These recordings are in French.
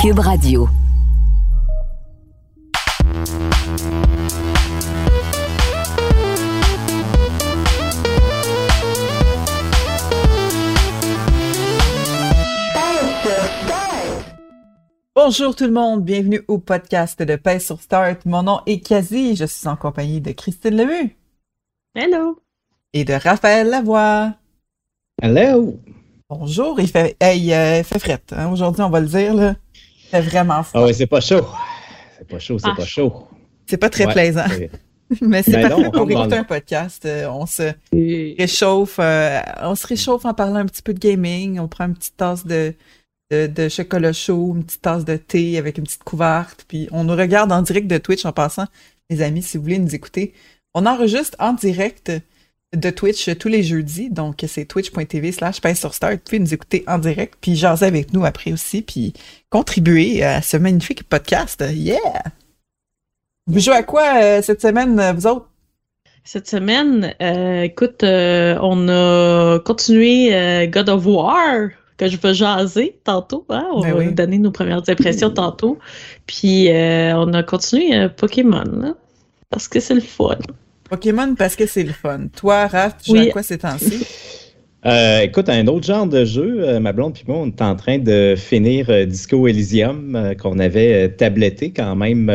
Cube Radio. Bonjour tout le monde, bienvenue au podcast de Paix sur Start. Mon nom est Kazi, je suis en compagnie de Christine Lemu Hello! et de Raphaël Lavoie. Hello! Bonjour, il fait, hey, euh, il fait fret. hein, Aujourd'hui, on va le dire, là. Il fait vraiment froid. Ah ouais, c'est pas chaud. C'est pas chaud, c'est Ah. pas chaud. C'est pas très Ouais, plaisant, mais c'est Ben parfait pour écouter le- un podcast. Euh, on se réchauffe, euh, on se réchauffe en parlant un petit peu de gaming. On prend une petite tasse de, de, de chocolat chaud, une petite tasse de thé avec une petite couverte, puis on nous regarde en direct de Twitch en passant. Les amis, si vous voulez nous écouter, on enregistre en direct de Twitch tous les jeudis, donc c'est twitch.tv slash sur Start. Vous pouvez nous écouter en direct, puis jaser avec nous après aussi, puis contribuer à ce magnifique podcast. Yeah! Vous jouez à quoi euh, cette semaine, vous autres? Cette semaine, euh, écoute, euh, on a continué God of War, que je vais jaser tantôt. Hein? On Ben va oui. donner nos premières impressions tantôt. Puis euh, on a continué euh, Pokémon, là, parce que c'est le fun. Pokémon parce que c'est le fun. Toi, Raph, tu joues à quoi ces temps-ci? Euh, écoute, un autre genre de jeu, euh, ma blonde puis moi, on est en train de finir euh, Disco Elysium qu'on avait tabletté quand même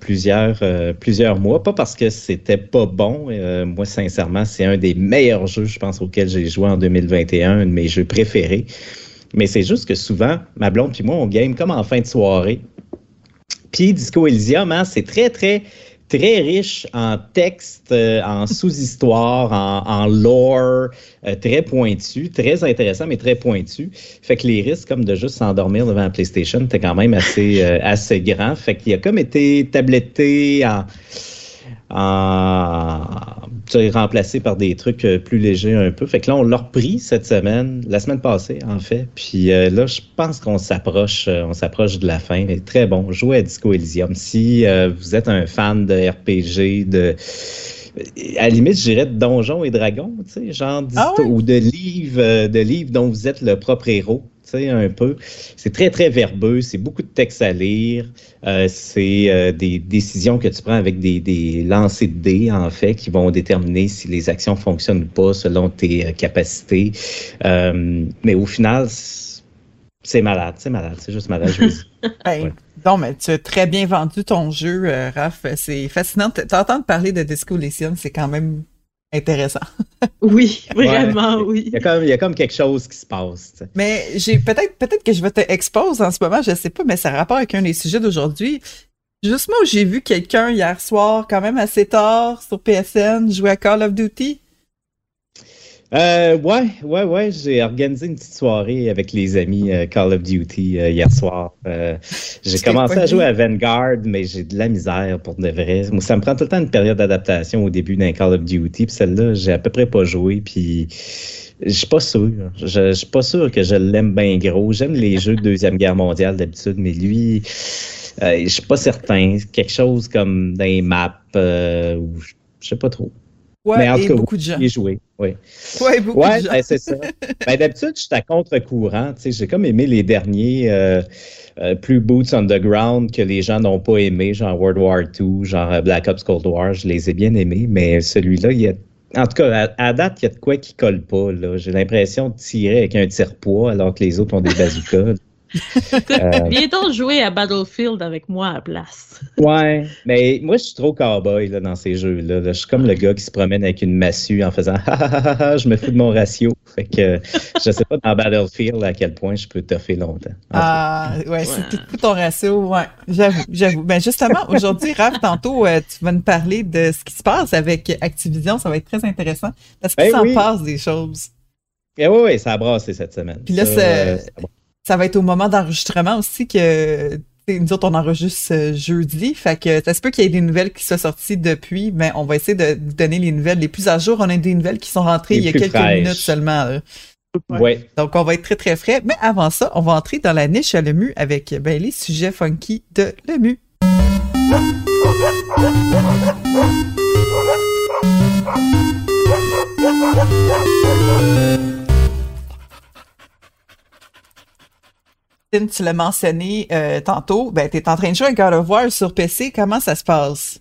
plusieurs, plusieurs mois. Pas parce que c'était pas bon. moi, sincèrement, c'est un des meilleurs jeux, je pense, auxquels j'ai joué en 2021, un de mes jeux préférés. Mais c'est juste que souvent, ma blonde puis moi, on game comme en fin de soirée. Puis Disco Elysium, hein, c'est très, très, très riche en texte, euh, en sous-histoire, en, en lore, euh, très pointu, très intéressant, mais très pointu. Fait que les risques comme de juste s'endormir devant la PlayStation étaient quand même assez, euh, assez grands. Fait qu'il a comme été tabletté en, en remplacé par des trucs euh, plus légers un peu. Fait que là, on l'a repris cette semaine, la semaine passée, en fait. Puis euh, là, je pense qu'on s'approche, euh, on s'approche de la fin. Mais très bon. Jouez à Disco Elysium. Si euh, vous êtes un fan de RPG, de à la limite, je dirais de Donjons et Dragons, tu sais, genre Ah ouais? ou de livres, euh, de livres dont vous êtes le propre héros, un peu. C'est très, très verbeux, c'est beaucoup de textes à lire, euh, c'est euh, des décisions que tu prends avec des, des lancers de dés, en fait, qui vont déterminer si les actions fonctionnent ou pas selon tes euh, capacités. Euh, mais au final, c'est malade, c'est malade, c'est juste malade. Ouais. Non, mais tu as très bien vendu ton jeu, euh, Raph. C'est fascinant. T'entendre parler de Disco Elysium, c'est quand même intéressant. Oui, vraiment, oui. Il y, a comme, il y a comme quelque chose qui se passe. Mais j'ai peut-être peut-être que je vais te expose en ce moment, je sais pas, mais ça a rapport avec un des sujets d'aujourd'hui. Justement, j'ai vu quelqu'un hier soir, quand même assez tard, sur PSN, jouer à Call of Duty. Euh, ouais, ouais, ouais. J'ai organisé une petite soirée avec les amis euh, Call of Duty euh, hier soir. Euh, j'ai commencé à jouer à Vanguard, mais j'ai de la misère pour de vrai. Moi, ça me prend tout le temps une période d'adaptation au début d'un Call of Duty. Puis celle-là, j'ai à peu près pas joué. Puis je suis pas sûr. Je, suis pas sûr que je l'aime bien gros. J'aime les jeux de Deuxième Guerre mondiale d'habitude, mais lui, je suis pas certain. Quelque chose comme les maps ou je sais pas trop. Ouais, mais en et tout cas, beaucoup de gens. J'ai joué, oui. Ouais, beaucoup Ouais, de gens. ben, c'est ça. Ben, D'habitude, je suis à contre-courant. J'ai comme aimé les derniers euh, euh, plus Boots Underground que les gens n'ont pas aimé, genre World War II, genre euh, Black Ops Cold War. Je les ai bien aimés, mais celui-là, il y a. En tout cas, à, à date, il y a de quoi qui colle pas. là. J'ai l'impression de tirer avec un tire-poids alors que les autres ont des bazookas. Euh, Viens donc jouer à Battlefield avec moi à la place. Ouais, mais moi, je suis trop cowboy là, dans ces jeux-là. là. Je suis comme le gars qui se promène avec une massue en faisant je me fous de mon ratio. Fait que je sais pas dans Battlefield à quel point je peux toffer longtemps. Ah, ouais, c'est tout tout ton ratio, ouais. J'avoue, j'avoue. Ben, justement, aujourd'hui, Raph, tantôt, euh, tu vas nous parler de ce qui se passe avec Activision. Ça va être très intéressant parce qu'il Ben s'en oui. passe des choses. Eh oui, oui, ça a brassé cette semaine. Puis là, Ça, c'est- euh, ça. Ça va être au moment d'enregistrement aussi que nous autres, on enregistre jeudi, fait que ça se peut qu'il y ait des nouvelles qui soient sorties depuis, mais on va essayer de vous donner les nouvelles les plus à jour. On a des nouvelles qui sont rentrées il y a quelques minutes seulement. Ouais. Donc, on va être très, très frais. Mais avant ça, on va entrer dans la niche à l'EMU avec ben, les sujets funky de l'EMU. Tu l'as mentionné euh, tantôt, ben, tu es en train de jouer un God of War sur PC. Comment ça se passe?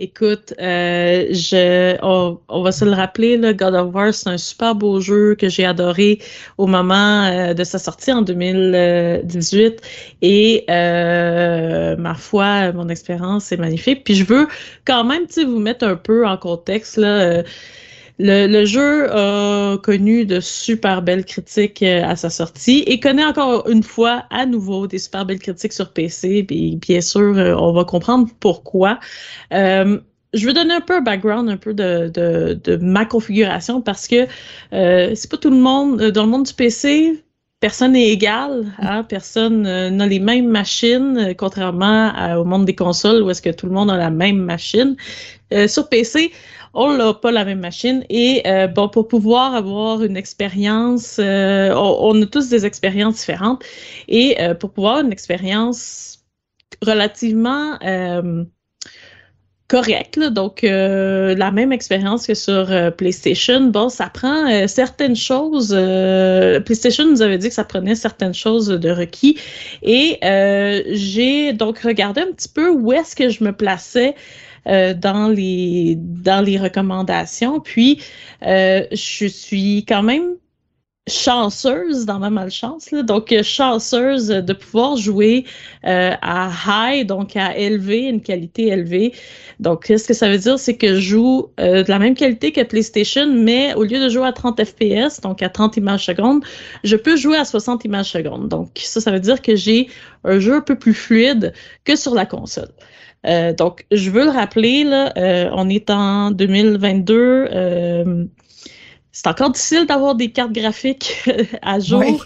Écoute, euh, on, va se le rappeler, le God of War, c'est un super beau jeu que j'ai adoré au moment euh, de sa sortie en 2018. Et ma foi, mon expérience est magnifique. Puis je veux quand même, vous mettre un peu en contexte là. Le, jeu a connu de super belles critiques euh, à sa sortie et connaît encore une fois à nouveau des super belles critiques sur PC. Puis bien sûr, euh, on va comprendre pourquoi. Euh, je veux donner un peu un background, un peu de, ma configuration parce que c'est pas tout le monde dans le monde du PC. Personne n'est égal, hein? personne n'a les mêmes machines, contrairement au monde des consoles où est-ce que tout le monde a la même machine. sur PC, on n'a pas la même machine. Et euh, bon, pour pouvoir avoir une expérience, euh, on, a tous des expériences différentes. Et euh, pour pouvoir une expérience relativement correcte, donc la même expérience que sur PlayStation, bon, ça prend certaines choses. PlayStation nous avait dit que ça prenait certaines choses de requis. Et j'ai donc regardé un petit peu où est-ce que je me plaçais euh, dans les dans les recommandations. Puis euh, je suis quand même chanceuse dans ma malchance, là. donc euh, chanceuse de pouvoir jouer à high, donc à élever, une qualité élevée. Donc, ce que ça veut dire, c'est que je joue de la même qualité que PlayStation, mais au lieu de jouer à 30 FPS, donc à 30 images secondes, je peux jouer à 60 images secondes. Donc, ça, ça veut dire que j'ai un jeu un peu plus fluide que sur la console. Euh, donc, je veux le rappeler, là, euh, on est en 2022. Euh, c'est encore difficile d'avoir des cartes graphiques à jour.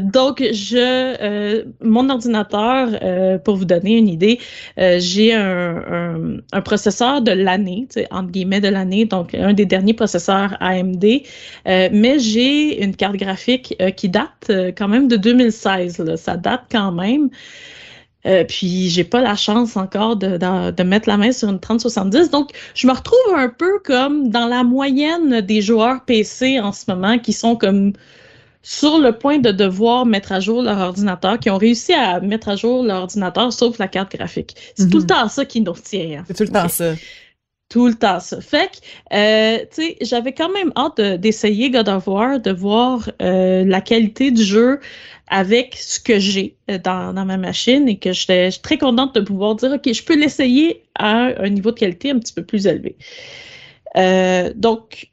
donc, je, mon ordinateur, pour vous donner une idée, j'ai un, un, processeur de l'année, entre guillemets de l'année, donc un des derniers processeurs AMD, mais j'ai une carte graphique qui date quand même de 2016. Là. Ça date quand même. Euh, puis j'ai pas la chance encore de, de, mettre la main sur une 3070. Donc, je me retrouve un peu comme dans la moyenne des joueurs PC en ce moment qui sont comme sur le point de devoir mettre à jour leur ordinateur, qui ont réussi à mettre à jour leur ordinateur sauf la carte graphique. C'est tout le mhm. temps ça qui nous retient. Hein. C'est tout le temps ça tout le temps ça. Fait que, euh, tu sais, j'avais quand même hâte d'essayer God of War, de voir euh, la qualité du jeu avec ce que j'ai euh, dans, ma machine et que j'étais très contente de pouvoir dire, OK, je peux l'essayer à un niveau de qualité un petit peu plus élevé. Euh, donc,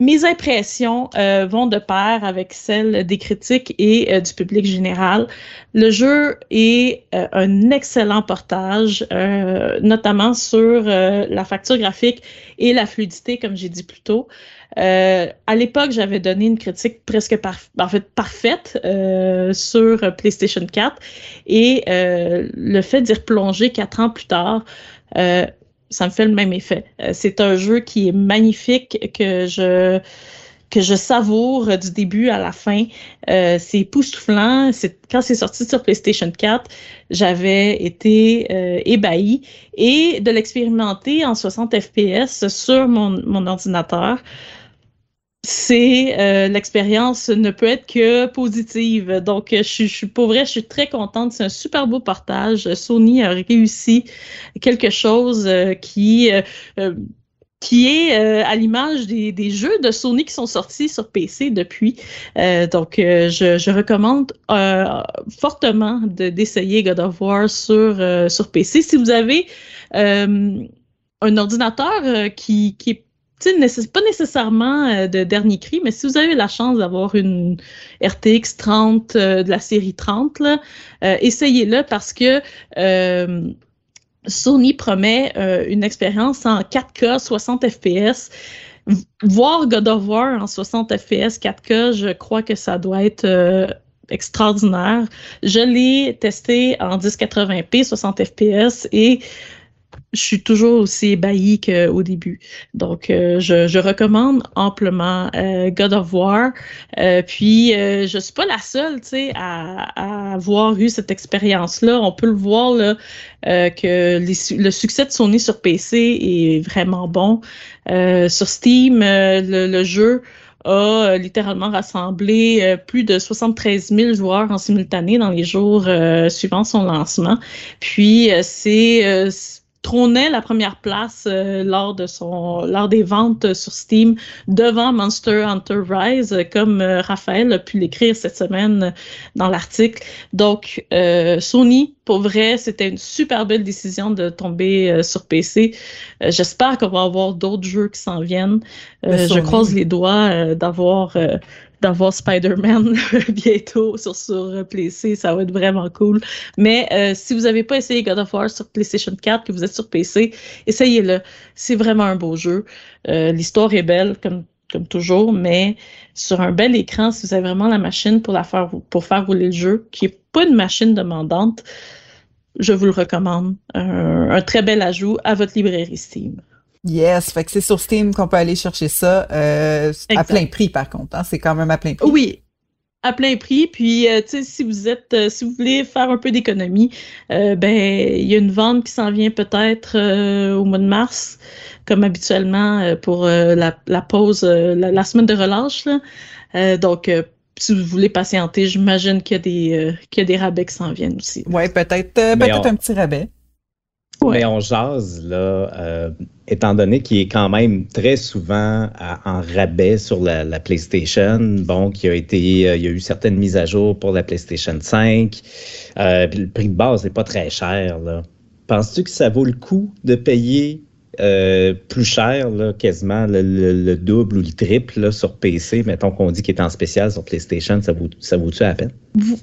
mes impressions euh, vont de pair avec celles des critiques et du public général. Le jeu est un excellent portage, notamment sur la facture graphique et la fluidité, comme j'ai dit plus tôt. À l'époque, j'avais donné une critique presque en fait, parfaite sur PlayStation 4 et le fait d'y replonger quatre ans plus tard, ça me fait le même effet. Euh, c'est un jeu qui est magnifique, que je que je savoure du début à la fin. Euh, c'est époustouflant. Quand c'est sorti sur PlayStation 4, j'avais été euh, ébahie. Et de l'expérimenter en 60 FPS sur mon, mon ordinateur, c'est euh, l'expérience ne peut être que positive. Donc, je, suis pour vrai, je suis très contente. C'est un super beau partage. Sony a réussi quelque chose euh, qui euh, qui est à l'image des, des, jeux de Sony qui sont sortis sur PC depuis. donc, je, je, recommande fortement d'essayer God of War sur, sur PC. Si vous avez un ordinateur qui, qui est pas nécessairement euh, de dernier cri, mais si vous avez la chance d'avoir une RTX 30 euh, de la série 30, là, euh, essayez-le parce que Sony promet une expérience en 4K 60 FPS. Voir God of War en 60 FPS 4K, je crois que ça doit être extraordinaire. Je l'ai testé en 1080p, 60 fps et je suis toujours aussi ébahi qu'au début. Donc, euh, je, je, recommande amplement euh, God of War. Euh, puis, euh, je suis pas la seule, tu sais, à, à, avoir eu cette expérience-là. On peut le voir là, que les, le succès de Sony sur PC est vraiment bon. sur Steam, le, le, jeu a littéralement rassemblé plus de 73 000 joueurs en simultané dans les jours suivant son lancement. Puis, c'est trônait la première place euh, lors de son lors des ventes sur Steam devant Monster Hunter Rise, comme euh, Raphaël a pu l'écrire cette semaine dans l'article. Donc euh, Sony, pour vrai, c'était une super belle décision de tomber sur PC. J'espère qu'on va avoir d'autres jeux qui s'en viennent. je croise les doigts d'avoir d'avoir Spider-Man bientôt sur, sur PC, ça va être vraiment cool. Mais euh, si vous n'avez pas essayé God of War sur PlayStation 4, que vous êtes sur PC, essayez-le. C'est vraiment un beau jeu. Euh, l'histoire est belle, comme, comme toujours, mais sur un bel écran, si vous avez vraiment la machine pour, faire, pour faire rouler le jeu, qui n'est pas une machine demandante, je vous le recommande. un très bel ajout à votre librairie Steam. Yes, fait que c'est sur Steam qu'on peut aller chercher ça euh, à plein prix par contre. Hein? C'est quand même à plein prix. Oui, à plein prix. Puis, euh, tu sais, si vous êtes, euh, si vous voulez faire un peu d'économie, ben, il y a une vente qui s'en vient peut-être au mois de mars, comme habituellement pour la, la, pause, la, semaine de relâche. Là. donc, si vous voulez patienter, j'imagine qu'il y a des, qu'il y a des rabais qui s'en viennent aussi. Ouais, peut-être, peut-être un petit rabais. Mais on jase, là, euh, étant donné qu'il est quand même très souvent en rabais sur la, PlayStation, bon, qui a été, euh, il y a eu certaines mises à jour pour la PlayStation 5, euh, le prix de base n'est pas très cher, là. Penses-tu que ça vaut le coup de payer euh, plus cher, quasiment le, double ou le triple sur PC, mettons qu'on dit qu'il est en spécial sur PlayStation, ça vaut à peine?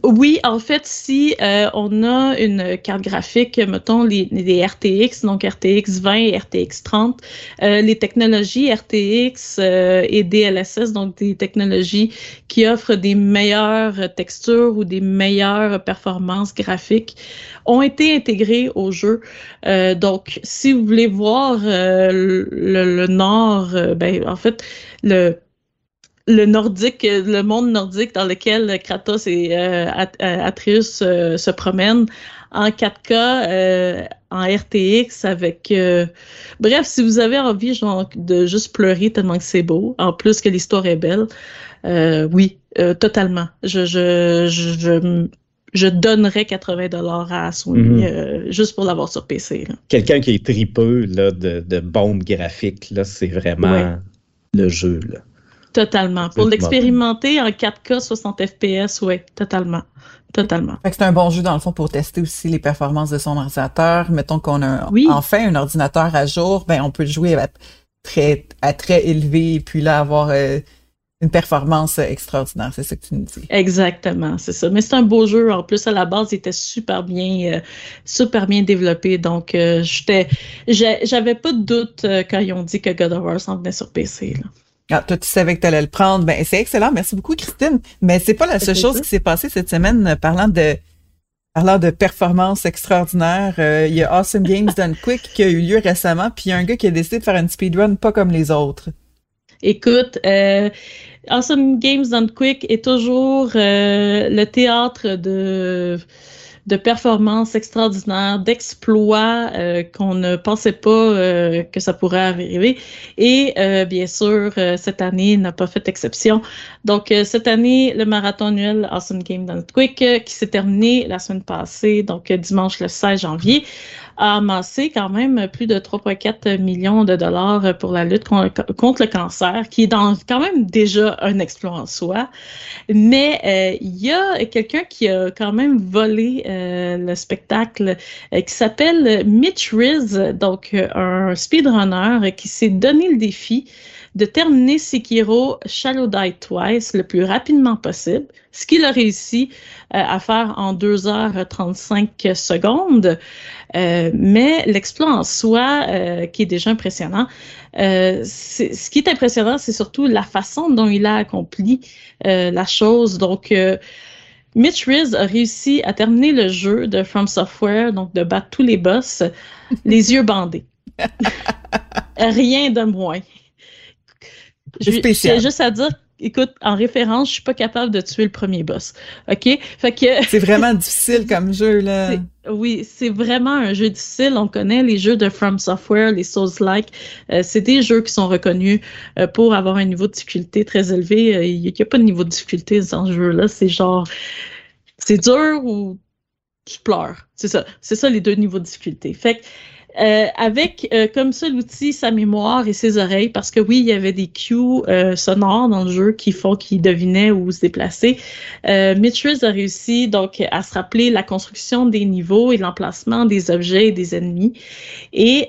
Oui, en fait, si euh, on a une carte graphique, mettons les, les RTX, donc RTX 20 et RTX 30, euh, les technologies RTX et DLSS, donc des technologies qui offrent des meilleures textures ou des meilleures performances graphiques, ont été intégrées au jeu. donc, si vous voulez voir euh, le, Nord, euh, ben, en fait, le, le nordique, le monde nordique dans lequel Kratos et euh, Atreus se promènent en 4K, en RTX, avec... bref, si vous avez envie genre, de juste pleurer tellement que c'est beau, en plus que l'histoire est belle, oui, totalement. Je, donnerais 80 dollars à Sony mhm. euh, juste pour l'avoir sur PC. Quelqu'un qui est tripeux là, de, de bombes graphiques, là, c'est vraiment le jeu. Là. Totalement. Pour l'expérimenter en 4K 60 FPS, oui, totalement. Totalement. c'est un bon jeu dans le fond pour tester aussi les performances de son ordinateur. Mettons qu'on a enfin un ordinateur à jour, ben on peut le jouer à très, à très élevé et puis là avoir euh, une performance extraordinaire, c'est ça que tu nous dis. Exactement, c'est ça. Mais c'est un beau jeu. En plus, à la base, il était super bien, euh, super bien développé. Donc, euh, j'étais, j'avais pas de doute euh, quand ils ont dit que God of War s'en venait sur PC. Là. Ah, toi, tu savais que tu allais le prendre. Ben, c'est excellent. Merci beaucoup, Christine. Mais c'est pas la seule chose qui s'est passée cette semaine parlant de parlant de performance extraordinaire. il y a Awesome Games Done Quick qui a eu lieu récemment, puis il y a un gars qui a décidé de faire une speedrun pas comme les autres. Écoute, euh, Awesome Games Done Quick est toujours euh, le théâtre de de performances extraordinaires, d'exploits euh, qu'on ne pensait pas euh, que ça pourrait arriver. Et euh, bien sûr, cette année n'a pas fait exception. Donc, cette année, le marathon annuel Awesome Game Done Quick, qui s'est terminé la semaine passée, donc dimanche le 16 janvier, a amassé quand même plus de 3,4 millions de dollars pour la lutte contre le cancer, qui est dans, quand même déjà un exploit en soi. Mais euh, il y a quelqu'un qui a quand même volé euh, le spectacle euh, qui s'appelle Mitch Riz, donc un speedrunner qui s'est donné le défi de terminer Sekiro Shallow Die Twice le plus rapidement possible, ce qu'il a réussi euh, à faire en 2h35 secondes. Euh, mais l'exploit en soi, euh, qui est déjà impressionnant, ce qui est impressionnant, c'est surtout la façon dont il a accompli la chose. Donc, Mitch Riz a réussi à terminer le jeu de From Software, donc de battre tous les boss, les yeux bandés. Rien de moins. J'ai juste à dire écoute, en référence, je suis pas capable de tuer le premier boss. OK? Fait que. c'est vraiment difficile comme jeu, là. Oui, c'est vraiment un jeu difficile. On connaît les jeux de From Software, les Souls-like. Euh, c'est des jeux qui sont reconnus euh, pour avoir un niveau de difficulté très élevé. Euh, il n'y a, pas de niveau de difficulté dans ce jeu-là. C'est genre. C'est dur ou tu pleures. C'est ça. C'est ça les deux niveaux de difficulté. Fait que euh, avec euh, comme seul outil sa mémoire et ses oreilles, parce que oui, il y avait des cues euh, sonores dans le jeu qui font qu'il devinait où se déplacer. Euh, a réussi donc à se rappeler la construction des niveaux et l'emplacement des objets et des ennemis. Et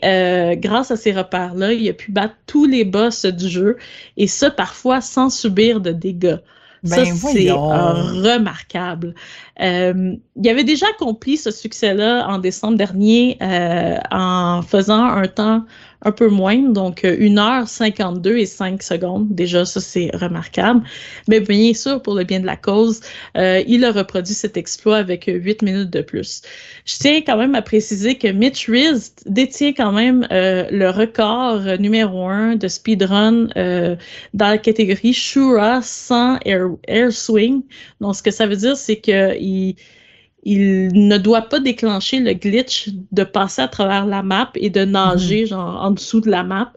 grâce à ces repères-là, il a pu battre tous les boss du jeu, et ça parfois sans subir de dégâts. Ça, ben, c'est remarquable. Euh, il avait déjà accompli ce succès-là en décembre dernier euh, en faisant un temps un peu moins, donc 1h52 euh, et 5 secondes. Déjà, ça, c'est remarquable. Mais bien sûr, pour le bien de la cause, euh, il a reproduit cet exploit avec 8 minutes de plus. Je tiens quand même à préciser que Mitch Riz détient quand même euh, le record numéro 1 de speedrun euh, dans la catégorie Shura sans air, air swing. Donc, ce que ça veut dire, c'est qu'il il ne doit pas déclencher le glitch de passer à travers la map et de nager mhm. genre en dessous de la map.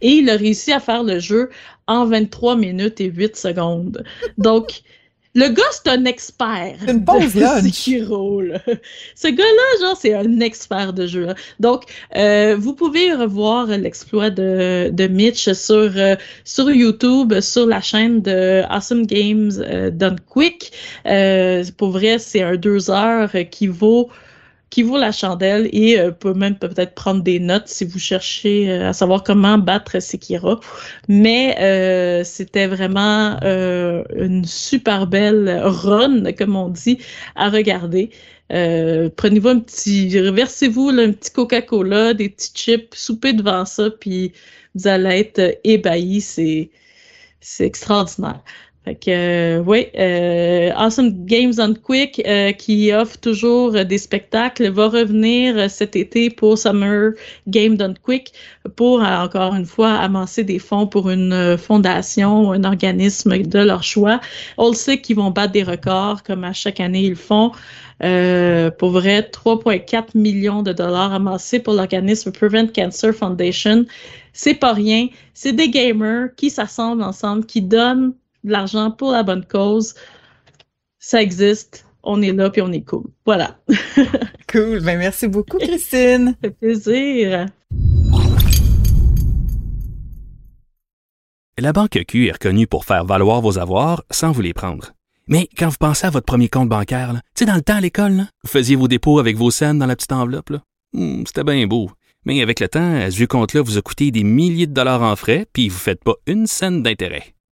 Et il a réussi à faire le jeu en 23 minutes et 8 secondes. Donc le gars, c'est un expert. Une pause là. Ce gars-là, genre, c'est un expert de jeu. Donc, euh, vous pouvez revoir l'exploit de, de Mitch sur, euh, sur YouTube, sur la chaîne de Awesome Games euh, Done Quick. Euh, pour vrai, c'est un deux heures qui vaut qui vaut la chandelle et euh, peut même peut-être prendre des notes si vous cherchez euh, à savoir comment battre Sekiro. Mais euh, c'était vraiment euh, une super belle run, comme on dit, à regarder. Prenez-vous un petit, reversez-vous un petit Coca-Cola, des petits chips, soupez devant ça, puis vous allez être ébahis. C'est c'est extraordinaire. Fait que, euh, oui, euh, Awesome Games on Quick, euh, qui offre toujours des spectacles, va revenir cet été pour Summer Game Done Quick pour, encore une fois, amasser des fonds pour une fondation ou un organisme de leur choix. On le sait qu'ils vont battre des records, comme à chaque année ils font. pour vrai, 3,4 millions de dollars amassés pour l'organisme Prevent Cancer Foundation. C'est pas rien. C'est des gamers qui s'assemblent ensemble, qui donnent de l'argent pour la bonne cause. Ça existe. On est là, puis on est cool. Voilà. cool. Ben, merci beaucoup, Christine. Ça fait plaisir. La Banque Q est reconnue pour faire valoir vos avoirs sans vous les prendre. Mais quand vous pensez à votre premier compte bancaire, tu sais, dans le temps à l'école, vous faisiez vos dépôts avec vos scènes dans la petite enveloppe. Hmm, c'était bien beau. Mais avec le temps, ce compte-là vous a coûté des milliers de dollars en frais, puis vous ne faites pas une scène d'intérêt.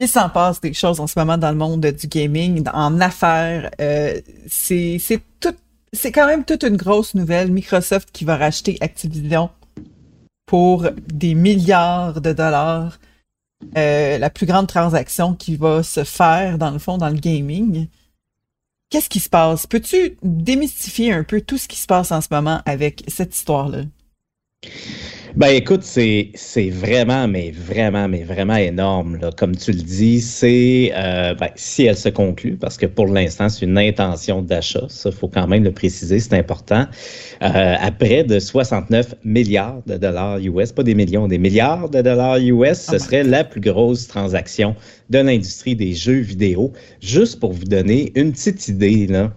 il s'en passe des choses en ce moment dans le monde du gaming, en affaires. Euh, c'est tout, c'est quand même toute une grosse nouvelle. Microsoft qui va racheter Activision pour des milliards de dollars. Euh, la plus grande transaction qui va se faire dans le fond dans le gaming. Qu'est-ce qui se passe? Peux-tu démystifier un peu tout ce qui se passe en ce moment avec cette histoire-là? Ben écoute, c'est, c'est vraiment, mais vraiment, mais vraiment énorme. Là. Comme tu le dis, c'est euh, ben, si elle se conclut, parce que pour l'instant, c'est une intention d'achat, ça faut quand même le préciser, c'est important. Euh, à près de 69 milliards de dollars US, pas des millions, des milliards de dollars US, ce ah serait la plus grosse transaction de l'industrie des jeux vidéo. Juste pour vous donner une petite idée, là.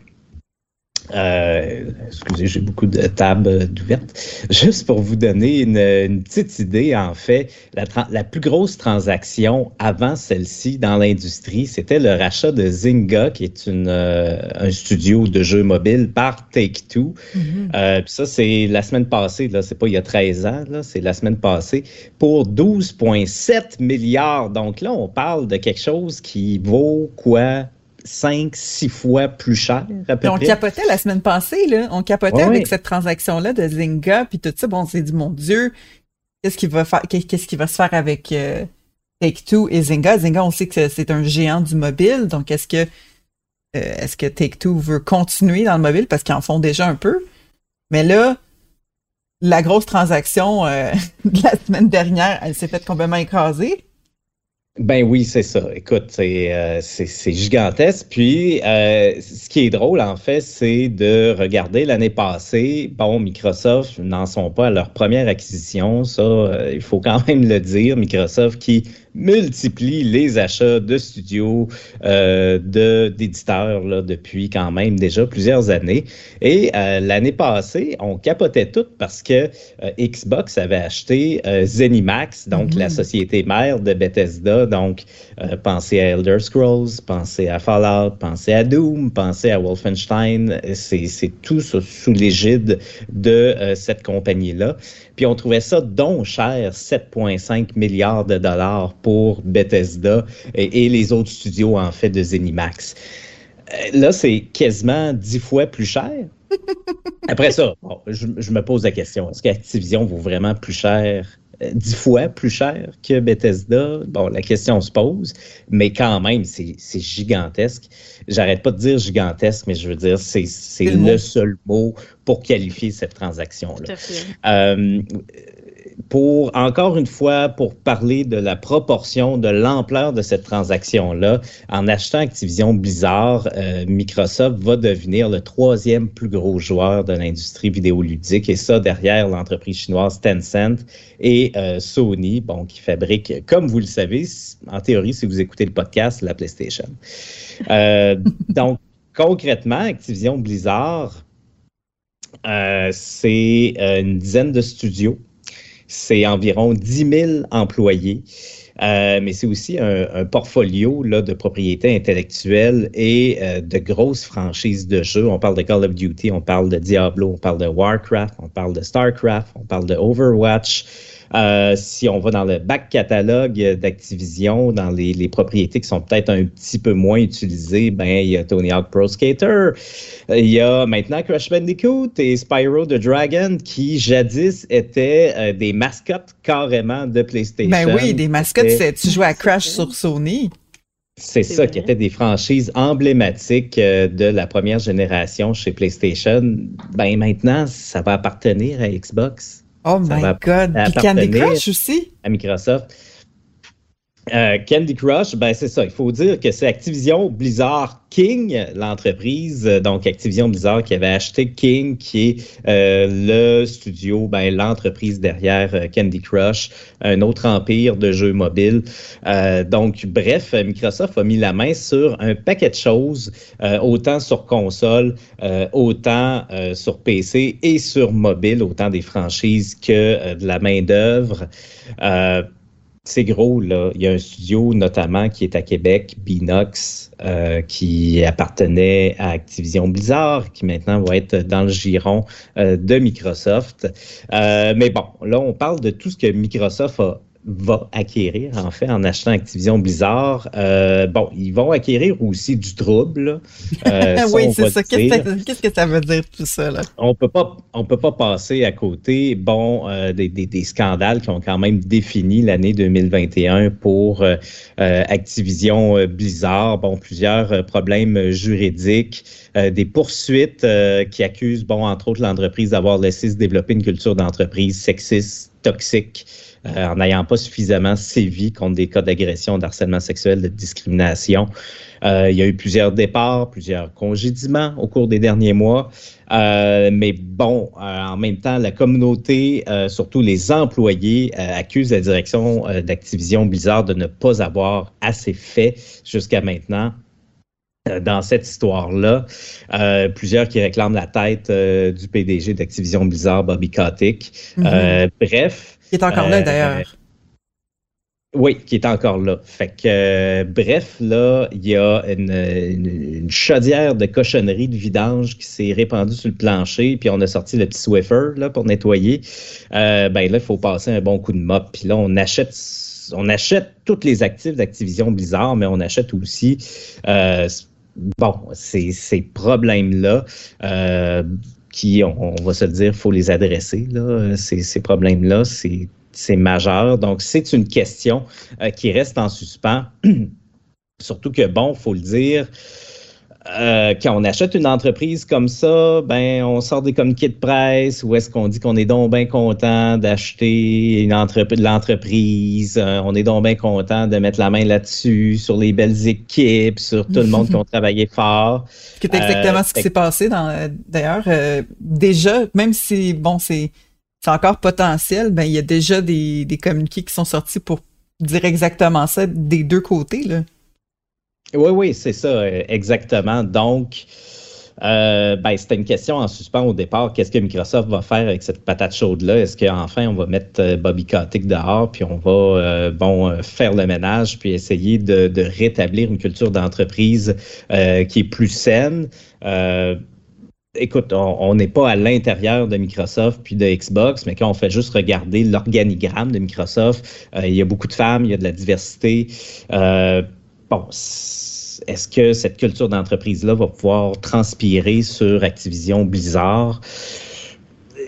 Euh, excusez, j'ai beaucoup de tables ouvertes. Juste pour vous donner une, petite idée, en fait, la, plus grosse transaction avant celle-ci dans l'industrie, c'était le rachat de Zynga, qui est une, euh, un studio de jeux mobiles par Take-Two. Euh, ça, c'est la semaine passée, là, c'est pas il y a 13 ans, là, c'est la semaine passée, pour 12,7 milliards. Donc là, on parle de quelque chose qui vaut quoi? 5, 6 fois plus cher. À peu on capotait la semaine passée, là. On capotait avec cette transaction-là de Zynga, puis tout ça. Bon, on s'est dit, mon Dieu, qu'est-ce qu'il va faire, qu'est-ce qui va se faire avec euh, Take-Two et Zynga? Zynga, on sait que c'est un géant du mobile, donc est-ce que euh, est-ce que Take-Two veut continuer dans le mobile? Parce qu'ils en font déjà un peu? Mais là, la grosse transaction euh, de la semaine dernière, elle s'est faite complètement écraser. Ben oui, c'est ça. Écoute, c'est euh, gigantesque. Puis, euh, ce qui est drôle, en fait, c'est de regarder l'année passée. Bon, Microsoft n'en sont pas à leur première acquisition. Ça, euh, il faut quand même le dire. Microsoft qui multiplie les achats de studios, euh, d'éditeurs depuis quand même déjà plusieurs années. Et euh, l'année passée, on capotait tout parce que euh, Xbox avait acheté Zenimax, donc la mm-hmm. société mère de Bethesda. Donc, pensez à Elder Scrolls, pensez à Fallout, pensez à Doom, pensez à Wolfenstein. C'est tout sous l'égide de cette compagnie-là. Puis on trouvait ça donc cher, 7,5 milliards de dollars pour Bethesda et, les autres studios en fait de Zenimax. Euh, là, c'est quasiment dix fois plus cher. Après ça, je, me pose la question, est-ce qu'Activision vaut vraiment plus cher, euh, dix fois plus cher que Bethesda? Bon, la question se pose, mais quand même, c'est gigantesque. J'arrête pas de dire gigantesque, mais je veux dire, c'est le, seul mot pour qualifier cette transaction-là pour, encore une fois, pour parler de la proportion, de l'ampleur de cette transaction-là, en achetant Activision Blizzard, euh, Microsoft va devenir le troisième plus gros joueur de l'industrie vidéoludique, et ça derrière l'entreprise chinoise Tencent et euh, Sony, bon, qui fabrique, comme vous le savez, en théorie, si vous écoutez le podcast, la PlayStation. Euh, donc, concrètement, Activision Blizzard, c'est une dizaine de studios c'est environ 10 000 employés. Euh, mais c'est aussi un, portfolio là, de propriété intellectuelle et euh, de grosses franchises de jeux. On parle de Call of Duty, on parle de Diablo, on parle de Warcraft, on parle de Starcraft, on parle de Overwatch. Euh, si on va dans le back catalogue d'Activision, dans les, propriétés qui sont peut-être un petit peu moins utilisées, ben il y a Tony Hawk Pro Skater, il y a maintenant Crash Bandicoot et Spyro the Dragon qui jadis étaient euh, des mascottes carrément de PlayStation. Ben oui, des mascottes, tu jouais à Crash sur Sony? C'est ça, qui étaient des franchises emblématiques euh, de la première génération chez PlayStation. Ben maintenant, ça va appartenir à Xbox. Oh my God! Puis Candy Crush aussi? À Microsoft. Euh, Candy Crush, ben c'est ça. Il faut dire que c'est Activision Blizzard King, l'entreprise, donc Activision Blizzard qui avait acheté King, qui est euh, le studio, ben, l'entreprise derrière euh, Candy Crush, un autre empire de jeux mobiles. donc, bref, Microsoft a mis la main sur un paquet de choses, autant sur console, autant sur PC et sur mobile, autant des franchises que de la main d'œuvre c'est gros, là. Il y a un studio notamment qui est à Québec, Binox, euh, qui appartenait à Activision Blizzard, qui maintenant va être dans le giron euh, de Microsoft. Euh, mais bon, là, on parle de tout ce que Microsoft a va acquérir, en fait, en achetant Activision Blizzard. Euh, bon, ils vont acquérir aussi du trouble. Euh, oui, c'est ça. Qu'est-ce que ça veut dire tout ça? Là? On peut pas, on peut pas passer à côté, bon, euh, des, des, des, scandales qui ont quand même défini l'année 2021 pour euh, Activision Blizzard. Bon, plusieurs problèmes juridiques, des poursuites qui accusent, bon, entre autres, l'entreprise d'avoir laissé se développer une culture d'entreprise sexiste, toxique. Euh, en n'ayant pas suffisamment sévi contre des cas d'agression, d'harcèlement sexuel, de discrimination. Euh, il y a eu plusieurs départs, plusieurs congédiements au cours des derniers mois. Euh, mais bon, en même temps, la communauté, surtout les employés, accusent la direction d'Activision Blizzard de ne pas avoir assez fait jusqu'à maintenant dans cette histoire-là. plusieurs qui réclament la tête du PDG d'Activision Blizzard, Bobby Kotick. Mm-hmm. bref. Il est encore là d'ailleurs. Oui, qui est encore là. Fait que, euh, bref, là, il y a une, chaudière de cochonnerie de vidange qui s'est répandue sur le plancher, puis on a sorti le petit Swiffer là, pour nettoyer. Euh, ben là, il faut passer un bon coup de mop. Puis là, on achète on achète toutes les actifs d'Activision Blizzard, mais on achète aussi euh, bon, ces, ces problèmes-là. Qui, on, va se dire, faut les adresser, là, ces, ces problèmes-là. C'est c'est majeur. Donc, c'est une question euh, qui reste en suspens. Surtout que, bon, faut le dire, euh, quand on achète une entreprise comme ça, ben on sort des communiqués de presse où est-ce qu'on dit qu'on est donc bien content d'acheter une entreprise, l'entreprise, euh, on est donc bien content de mettre la main là-dessus, sur les belles équipes, sur tout le monde qui ont travaillé fort. C'est exactement ce qui s'est passé d'ailleurs. déjà, même si bon c'est c'est encore potentiel, ben il y a déjà des, des communiqués qui sont sortis pour dire exactement ça des deux côtés. Là. Oui, oui, c'est ça, euh, exactement. Donc, euh, ben, c'était une question en suspens au départ. Qu'est-ce que Microsoft va faire avec cette patate chaude-là? Est-ce qu'enfin, on va mettre euh, Bobby Kotick dehors, puis on va bon, faire le ménage, puis essayer de, rétablir une culture d'entreprise qui est plus saine? écoute, on n'est pas à l'intérieur de Microsoft puis de Xbox, mais quand on fait juste regarder l'organigramme de Microsoft, il y a beaucoup de femmes, il y a de la diversité. Bon, est-ce que cette culture d'entreprise-là va pouvoir transpirer sur Activision Blizzard?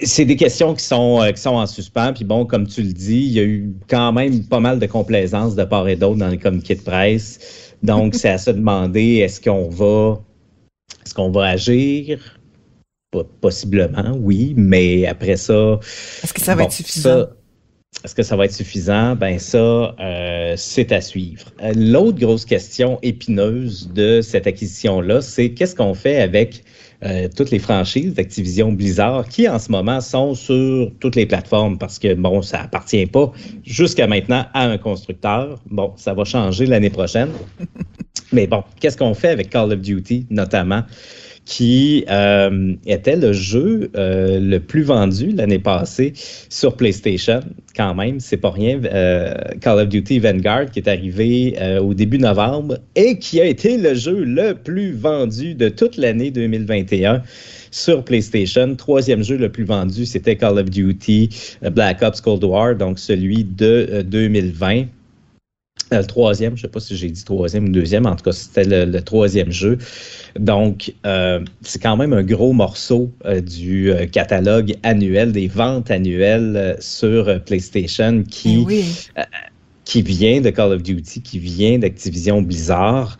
C'est des questions qui sont, euh, qui sont en suspens. Puis bon, comme tu le dis, il y a eu quand même pas mal de complaisance de part et d'autre dans les communiqués de presse. Donc, c'est à se demander, est-ce qu'on va, est-ce qu'on va agir? Possiblement, oui, mais après ça. Est-ce que ça va être suffisant? Est-ce que ça va être suffisant? Ben ça, euh, c'est à suivre. Euh, l'autre grosse question épineuse de cette acquisition-là, c'est qu'est-ce qu'on fait avec euh, toutes les franchises d'Activision Blizzard qui en ce moment sont sur toutes les plateformes? Parce que bon, ça appartient pas jusqu'à maintenant à un constructeur. Bon, ça va changer l'année prochaine. Mais bon, qu'est-ce qu'on fait avec Call of Duty notamment? Qui euh, était le jeu euh, le plus vendu l'année passée sur PlayStation. Quand même, c'est pas rien. Euh, Call of Duty Vanguard qui est arrivé au début novembre et qui a été le jeu le plus vendu de toute l'année 2021 sur PlayStation. Troisième jeu le plus vendu, c'était Call of Duty Black Ops Cold War, donc celui de 2020. Le troisième, je ne sais pas si j'ai dit troisième ou deuxième, en tout cas, c'était le, troisième jeu. Donc, euh, c'est quand même un gros morceau euh, du euh, catalogue annuel, des ventes annuelles sur PlayStation qui, eh qui vient de Call of Duty, qui vient d'Activision Blizzard.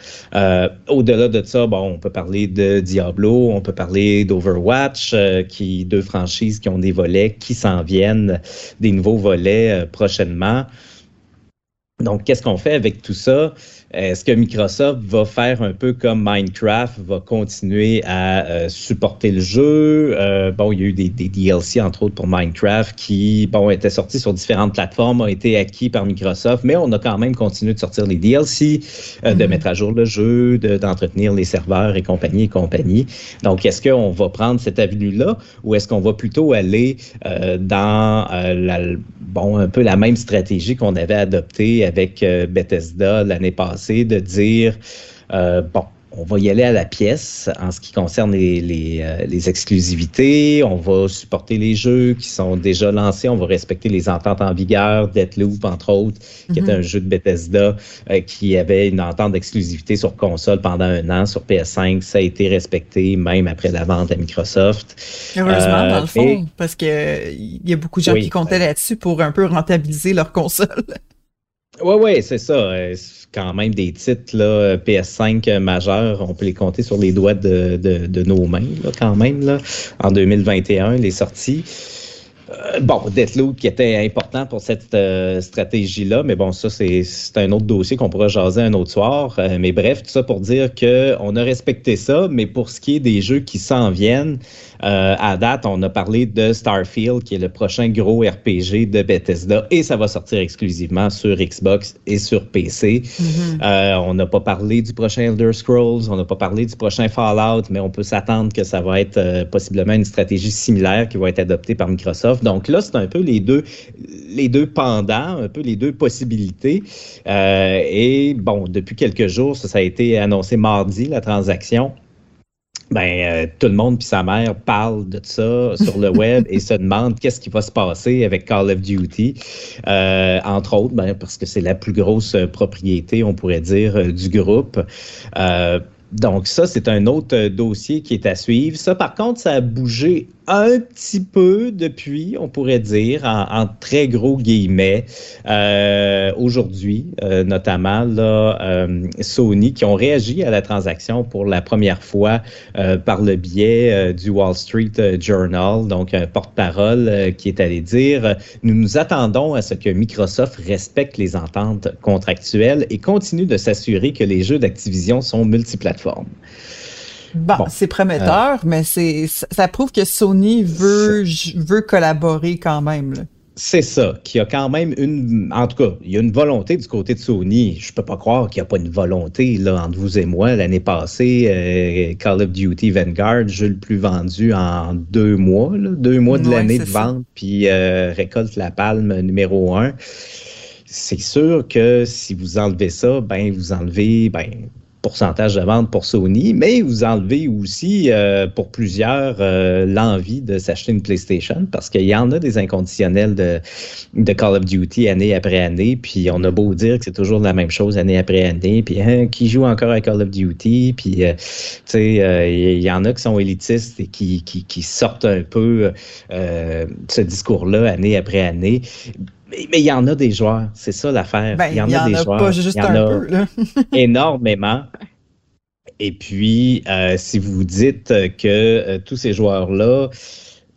Au-delà de ça, bon, on peut parler de Diablo, on peut parler d'Overwatch, qui deux franchises qui ont des volets qui s'en viennent, des nouveaux volets prochainement. Donc, qu'est-ce qu'on fait avec tout ça? Est-ce que Microsoft va faire un peu comme Minecraft, va continuer à euh, supporter le jeu? Euh, bon, il y a eu des, DLC, entre autres, pour Minecraft qui, bon, étaient sortis sur différentes plateformes, ont été acquis par Microsoft, mais on a quand même continué de sortir les DLC, euh, de mm-hmm. mettre à jour le jeu, d'entretenir les serveurs et compagnie et compagnie. Donc, est-ce qu'on va prendre cette avenue-là ou est-ce qu'on va plutôt aller dans la, bon, un peu la même stratégie qu'on avait adoptée avec Bethesda l'année passée? De dire, euh, bon, on va y aller à la pièce en ce qui concerne les, euh, les, exclusivités. On va supporter les jeux qui sont déjà lancés. On va respecter les ententes en vigueur. Deathloop, entre autres, qui est mhm. un jeu de Bethesda euh, qui avait une entente d'exclusivité sur console pendant un an. Sur PS5, ça a été respecté même après la vente à Microsoft. Heureusement, dans le fond, parce qu'il y a beaucoup de gens qui comptaient là-dessus pour un peu rentabiliser leur console. Oui, oui, c'est ça quand même des titres là, PS5 majeurs, on peut les compter sur les doigts de, de, nos mains, là, quand même, là, en 2021, les sorties. Euh, bon, Deathloop qui était important pour cette euh, stratégie-là, mais bon, ça, c'est un autre dossier qu'on pourra jaser un autre soir. Euh, mais bref, tout ça pour dire qu'on a respecté ça, mais pour ce qui est des jeux qui s'en viennent, à date, on a parlé de Starfield, qui est le prochain gros RPG de Bethesda, et ça va sortir exclusivement sur Xbox et sur PC. Mm-hmm. on n'a pas parlé du prochain Elder Scrolls, on n'a pas parlé du prochain Fallout, mais on peut s'attendre que ça va être possiblement une stratégie similaire qui va être adoptée par Microsoft donc là, c'est un peu les deux, les deux pendants, un peu les deux possibilités. Euh, et bon, depuis quelques jours, ça, a été annoncé mardi, la transaction. Ben, euh, tout le monde puis sa mère parle de ça sur le web et se demande qu'est-ce qui va se passer avec Call of Duty, euh, entre autres, ben, parce que c'est la plus grosse propriété, on pourrait dire, du groupe. Donc ça, c'est un autre dossier qui est à suivre. Ça, par contre, ça a bougé un petit peu depuis, on pourrait dire, en, très gros guillemets, euh, aujourd'hui, euh, notamment euh, Sony, qui ont réagi à la transaction pour la première fois par le biais du Wall Street Journal, donc un porte-parole qui est allé dire, nous nous attendons à ce que Microsoft respecte les ententes contractuelles et continue de s'assurer que les jeux d'Activision sont multiplateformes. Bon, c'est prometteur, euh. mais c'est ça prouve que Sony veut veut collaborer quand même. C'est ça, qu'il y a quand même une. En tout cas, il y a une volonté du côté de Sony. Je peux pas croire qu'il n'y a pas une volonté là, entre vous et moi. L'année passée, euh, Call of Duty Vanguard, jeu le plus vendu en deux mois, deux mois de l'année de vente, puis euh, récolte la palme numéro un. C'est sûr que si vous enlevez ça, ben vous enlevez ben, pourcentage de vente pour Sony, mais vous enlevez aussi euh, pour plusieurs euh, l'envie de s'acheter une PlayStation parce qu'il y en a des inconditionnels de, de Call of Duty année après année, puis on a beau dire que c'est toujours la même chose année après année, puis hein, qui joue encore à Call of Duty, puis euh, tu sais, il y, en a qui sont élitistes et qui, qui, qui sortent un peu ce discours-là année après année. Mais il y en a des joueurs, c'est ça l'affaire. Ben, il y en a, des joueurs. Pas juste il y en un peu, énormément. Et puis, euh, si vous dites que euh, tous ces joueurs-là,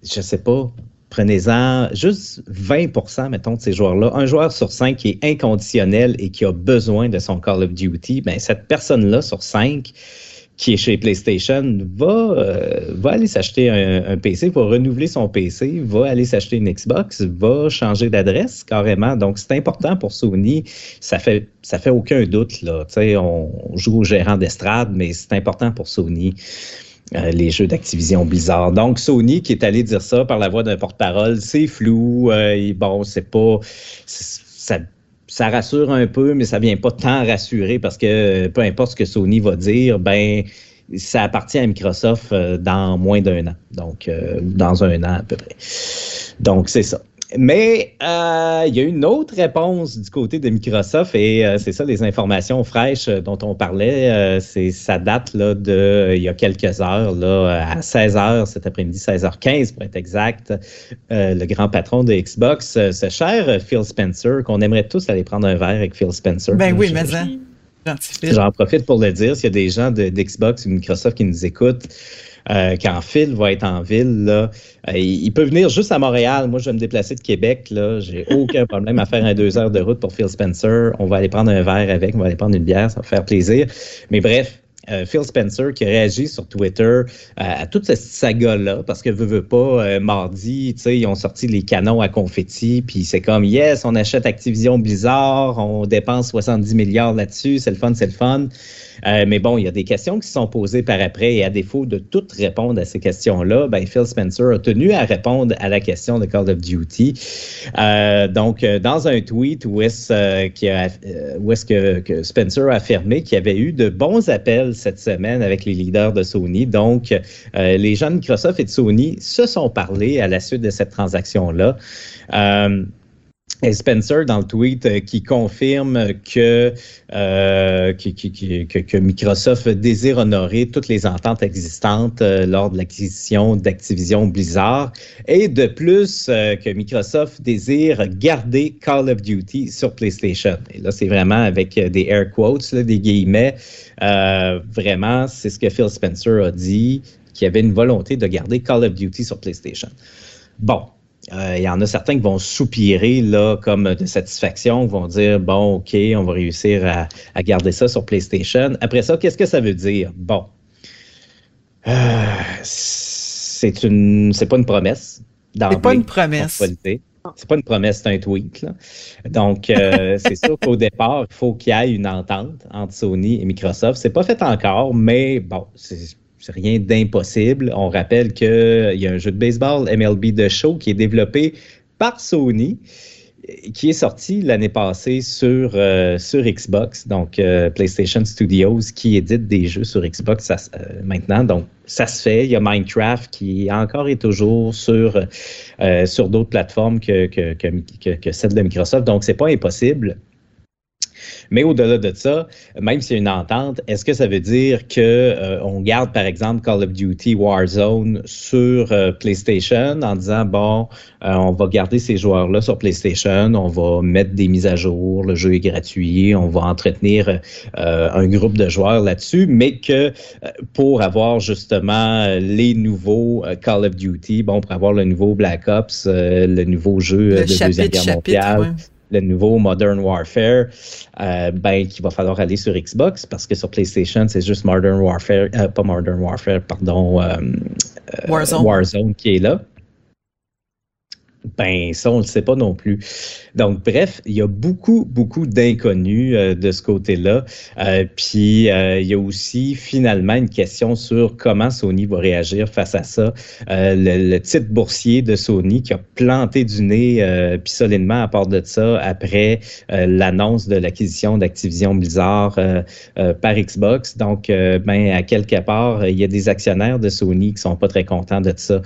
je ne sais pas, prenez-en juste 20% mettons, de ces joueurs-là. Un joueur sur cinq qui est inconditionnel et qui a besoin de son Call of Duty, ben, cette personne-là sur cinq, qui est chez PlayStation va, euh, va aller s'acheter un, PC, va renouveler son PC, va aller s'acheter une Xbox, va changer d'adresse carrément. Donc, c'est important pour Sony. Ça fait, ça fait aucun doute. Là. sais, on joue au gérant d'estrade, mais c'est important pour Sony. Euh, les jeux d'Activision Blizzard. Donc, Sony qui est allé dire ça par la voix d'un porte-parole, c'est flou. Euh, bon, c'est pas. Ça ça rassure un peu, mais ça vient pas tant rassurer parce que peu importe ce que Sony va dire, ben ça appartient à Microsoft euh, dans moins d'un an. Donc, euh, dans un an à peu près. Donc, c'est ça. Mais euh, il y a une autre réponse du côté de Microsoft et euh, c'est ça les informations fraîches euh, dont on parlait. c'est ça date là de il y a quelques heures là à 16 h cet après-midi 16h15 pour être exact. le grand patron de Xbox, ce cher Phil Spencer qu'on aimerait tous aller prendre un verre avec Phil Spencer. Ben oui, mais. J'en profite pour le dire s'il y a des gens d'Xbox ou Microsoft qui nous écoutent euh, quand Phil va être en ville, euh, il, peut venir juste à Montréal. Moi, je vais me déplacer de Québec. Là. J'ai aucun problème à faire un deux heures de route pour Phil Spencer. On va aller prendre un verre avec, on va aller prendre une bière, ça va faire plaisir. Mais bref, euh, Phil Spencer qui a réagi sur Twitter euh, à toute cette saga-là, parce que veut, veut pas, mardi, tu sais, ils ont sorti les canons à confetti, puis c'est comme, yes, on achète Activision Blizzard, on dépense 70 milliards là-dessus, c'est le fun, c'est le fun. Mais bon, il y a des questions qui sont posées par après, et à défaut de toutes répondre à ces questions-là, ben, Phil Spencer a tenu à répondre à la question de Call of Duty. donc, dans un tweet où est-ce, est que, Spencer a affirmé qu'il y avait eu de bons appels cette semaine avec les leaders de Sony. Donc, euh, les gens de Microsoft et de Sony se sont parlé à la suite de cette transaction-là. Et Spencer, dans le tweet, euh, qui confirme que, euh, que, Microsoft désire honorer toutes les ententes existantes euh, lors de l'acquisition d'Activision Blizzard et de plus que Microsoft désire garder Call of Duty sur PlayStation. Et là, c'est vraiment avec des air quotes, des guillemets. vraiment, c'est ce que Phil Spencer a dit, qu'il y avait une volonté de garder Call of Duty sur PlayStation. Bon, il y en a certains qui vont soupirer là, comme de satisfaction, vont dire bon, OK, on va réussir à, à garder ça sur PlayStation. Après ça, qu'est-ce que ça veut dire? Bon. c'est une c'est pas une promesse. C'est pas une promesse. C'est pas une promesse, c'est un tweet. Donc, euh, c'est sûr qu'au départ, il faut qu'il y ait une entente entre Sony et Microsoft. C'est pas fait encore, mais bon, c'est rien d'impossible. On rappelle qu'il y a un jeu de baseball, MLB The Show, qui est développé par Sony qui est sorti l'année passée sur, euh, Xbox, donc euh, PlayStation Studios, qui édite des jeux sur Xbox euh, maintenant. Donc, ça se fait. Il y a Minecraft qui encore et toujours sur, d'autres plateformes que, que, celle de Microsoft. Donc, c'est pas impossible. Mais au-delà de ça, même s'il y a une entente, est-ce que ça veut dire que euh, on garde par exemple Call of Duty Warzone sur euh, PlayStation en disant bon, euh, on va garder ces joueurs-là sur PlayStation, on va mettre des mises à jour, le jeu est gratuit, on va entretenir un groupe de joueurs là-dessus, mais que pour avoir justement les nouveaux Call of Duty, bon, pour avoir le nouveau Black Ops, le nouveau jeu de Deuxième Guerre mondiale le nouveau Modern Warfare, euh, ben, qu'il va falloir aller sur Xbox parce que sur PlayStation, c'est juste Modern Warfare, euh, pas Modern Warfare, pardon, euh, Warzone qui est là. Ben, ça, on ne le sait pas non plus. Donc, bref, il y a beaucoup, beaucoup d'inconnus euh, de ce côté-là. Euh, puis, euh, il y a aussi finalement une question sur comment Sony va réagir face à ça. Le, le, titre boursier de Sony qui a planté du nez, puis solidement à part de ça, après l'annonce de l'acquisition d'Activision Blizzard par Xbox. Donc, ben, à quelque part, il y a des actionnaires de Sony qui sont pas très contents de ça.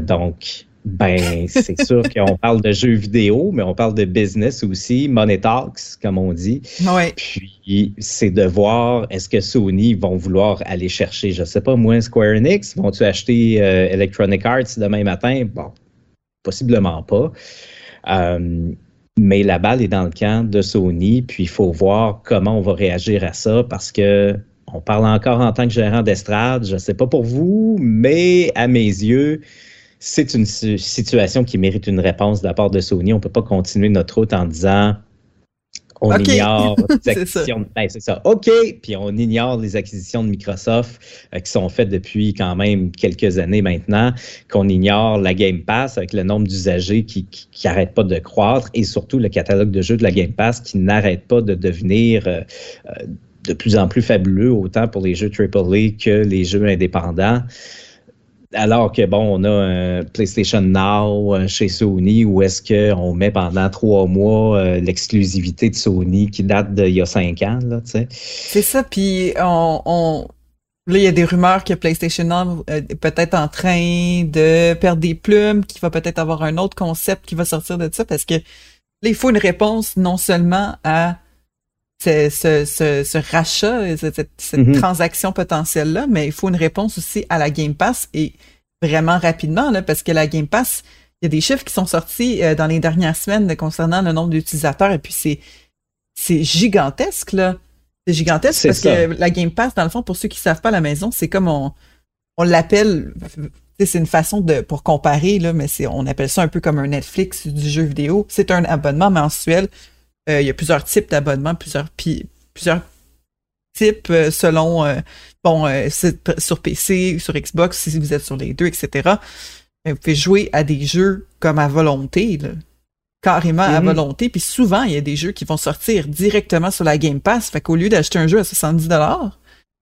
donc, ben, c'est sûr qu'on parle de jeux vidéo, mais on parle de business aussi, money talks, comme on dit. Ouais. Puis, c'est de voir est-ce que Sony vont vouloir aller chercher, je sais pas, moins Square Enix, vont-tu acheter euh, Electronic Arts demain matin? Bon, possiblement pas. Euh, mais la balle est dans le camp de Sony, puis il faut voir comment on va réagir à ça parce que on parle encore en tant que gérant d'estrade. Je sais pas pour vous, mais à mes yeux, c'est une situation qui mérite une réponse de la part de Sony. On ne peut pas continuer notre route en disant on ignore les acquisitions. Ben, c'est ça. OK. Puis on ignore les acquisitions de Microsoft euh, qui sont faites depuis quand même quelques années maintenant, qu'on ignore la Game Pass avec le nombre d'usagers qui n'arrête pas de croître et surtout le catalogue de jeux de la Game Pass qui n'arrête pas de devenir euh, euh, de plus en plus fabuleux, autant pour les jeux AAA que les jeux indépendants alors que, bon, on a un PlayStation Now euh, chez Sony où est-ce qu'on met pendant trois mois euh, l'exclusivité de Sony qui date d'il y a cinq ans, là, tu sais. C'est ça, puis on, Là, il y a des rumeurs que PlayStation Now euh, est peut-être en train de perdre des plumes, qu'il va peut-être avoir un autre concept qui va sortir de ça, parce que là, il faut une réponse non seulement à ce, rachat, cette, mm-hmm. transaction potentielle-là, mais il faut une réponse aussi à la Game Pass et vraiment rapidement, là, parce que la Game Pass, il y a des chiffres qui sont sortis euh, dans les dernières semaines concernant le nombre d'utilisateurs et puis c'est c'est gigantesque là. C'est gigantesque parce que la Game Pass, dans le fond, pour ceux qui savent pas à la maison, c'est comme on, on l'appelle, c'est une façon de pour comparer là, mais c'est on appelle ça un peu comme un Netflix du jeu vidéo. C'est un abonnement mensuel euh, il y a plusieurs types d'abonnements, plusieurs, plusieurs types euh, selon, euh, bon, sur PC, sur Xbox, si vous êtes sur les deux, etc. Vous pouvez jouer à des jeux comme à volonté, carrément à mhm. volonté. Puis souvent, il y a des jeux qui vont sortir directement sur la Game Pass. Fait qu'au lieu d'acheter un jeu à 70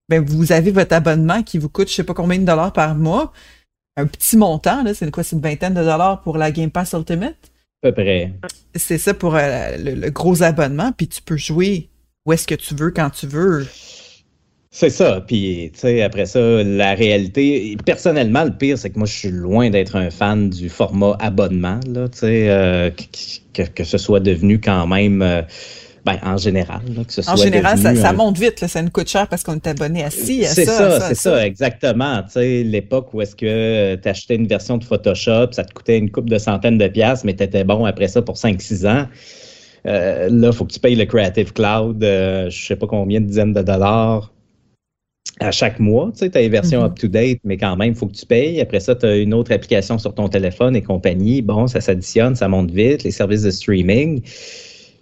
ben vous avez votre abonnement qui vous coûte je sais pas combien de dollars par mois. Un petit montant, là, c'est quoi, c'est une vingtaine de dollars pour la Game Pass Ultimate? Peu près. C'est ça pour euh, le, gros abonnement, puis tu peux jouer où est-ce que tu veux, quand tu veux. C'est ça. Puis, tu sais, après ça, la réalité, personnellement, le pire, c'est que moi, je suis loin d'être un fan du format abonnement, là, tu sais, euh, que, que, ce soit devenu quand même. Euh, ben, en général, que ce soit En général, ça, monte vite, ça nous coûte cher parce qu'on est abonné à ci, à ça. C'est ça, c'est ça, exactement. Tu sais, l'époque où est-ce que euh, tu achetais une version de Photoshop, ça te coûtait une coupe de centaines de piastres, mais tu étais bon après ça pour 5-6 ans. Euh, là, il faut que tu payes le Creative Cloud, euh, je sais pas combien de dizaines de dollars. à chaque mois. Tu sais, as les versions Mhm. up-to-date, mais quand même, il faut que tu payes. Après ça, tu as une autre application sur ton téléphone et compagnie. Bon, ça s'additionne, ça monte vite, les services de streaming.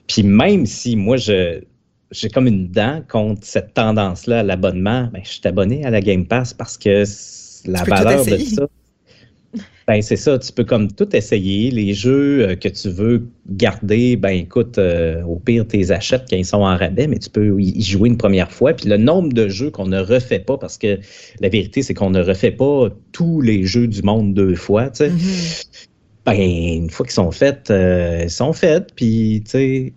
Puis même si moi, je j'ai comme une dent contre cette tendance-là à l'abonnement, ben, je suis abonné à la Game Pass parce que la valeur de ça. Ben, c'est ça, tu peux comme tout essayer. Les jeux euh, que tu veux garder, ben écoute, euh, au pire, tes achètes quand ils sont en rabais, mais tu peux y jouer une première fois. Puis le nombre de jeux qu'on ne refait pas, parce que la vérité, c'est qu'on ne refait pas tous les jeux du monde deux fois, tu sais. Mhm. Ben, une fois qu'ils sont faits, euh, ils sont faits, puis tu sais,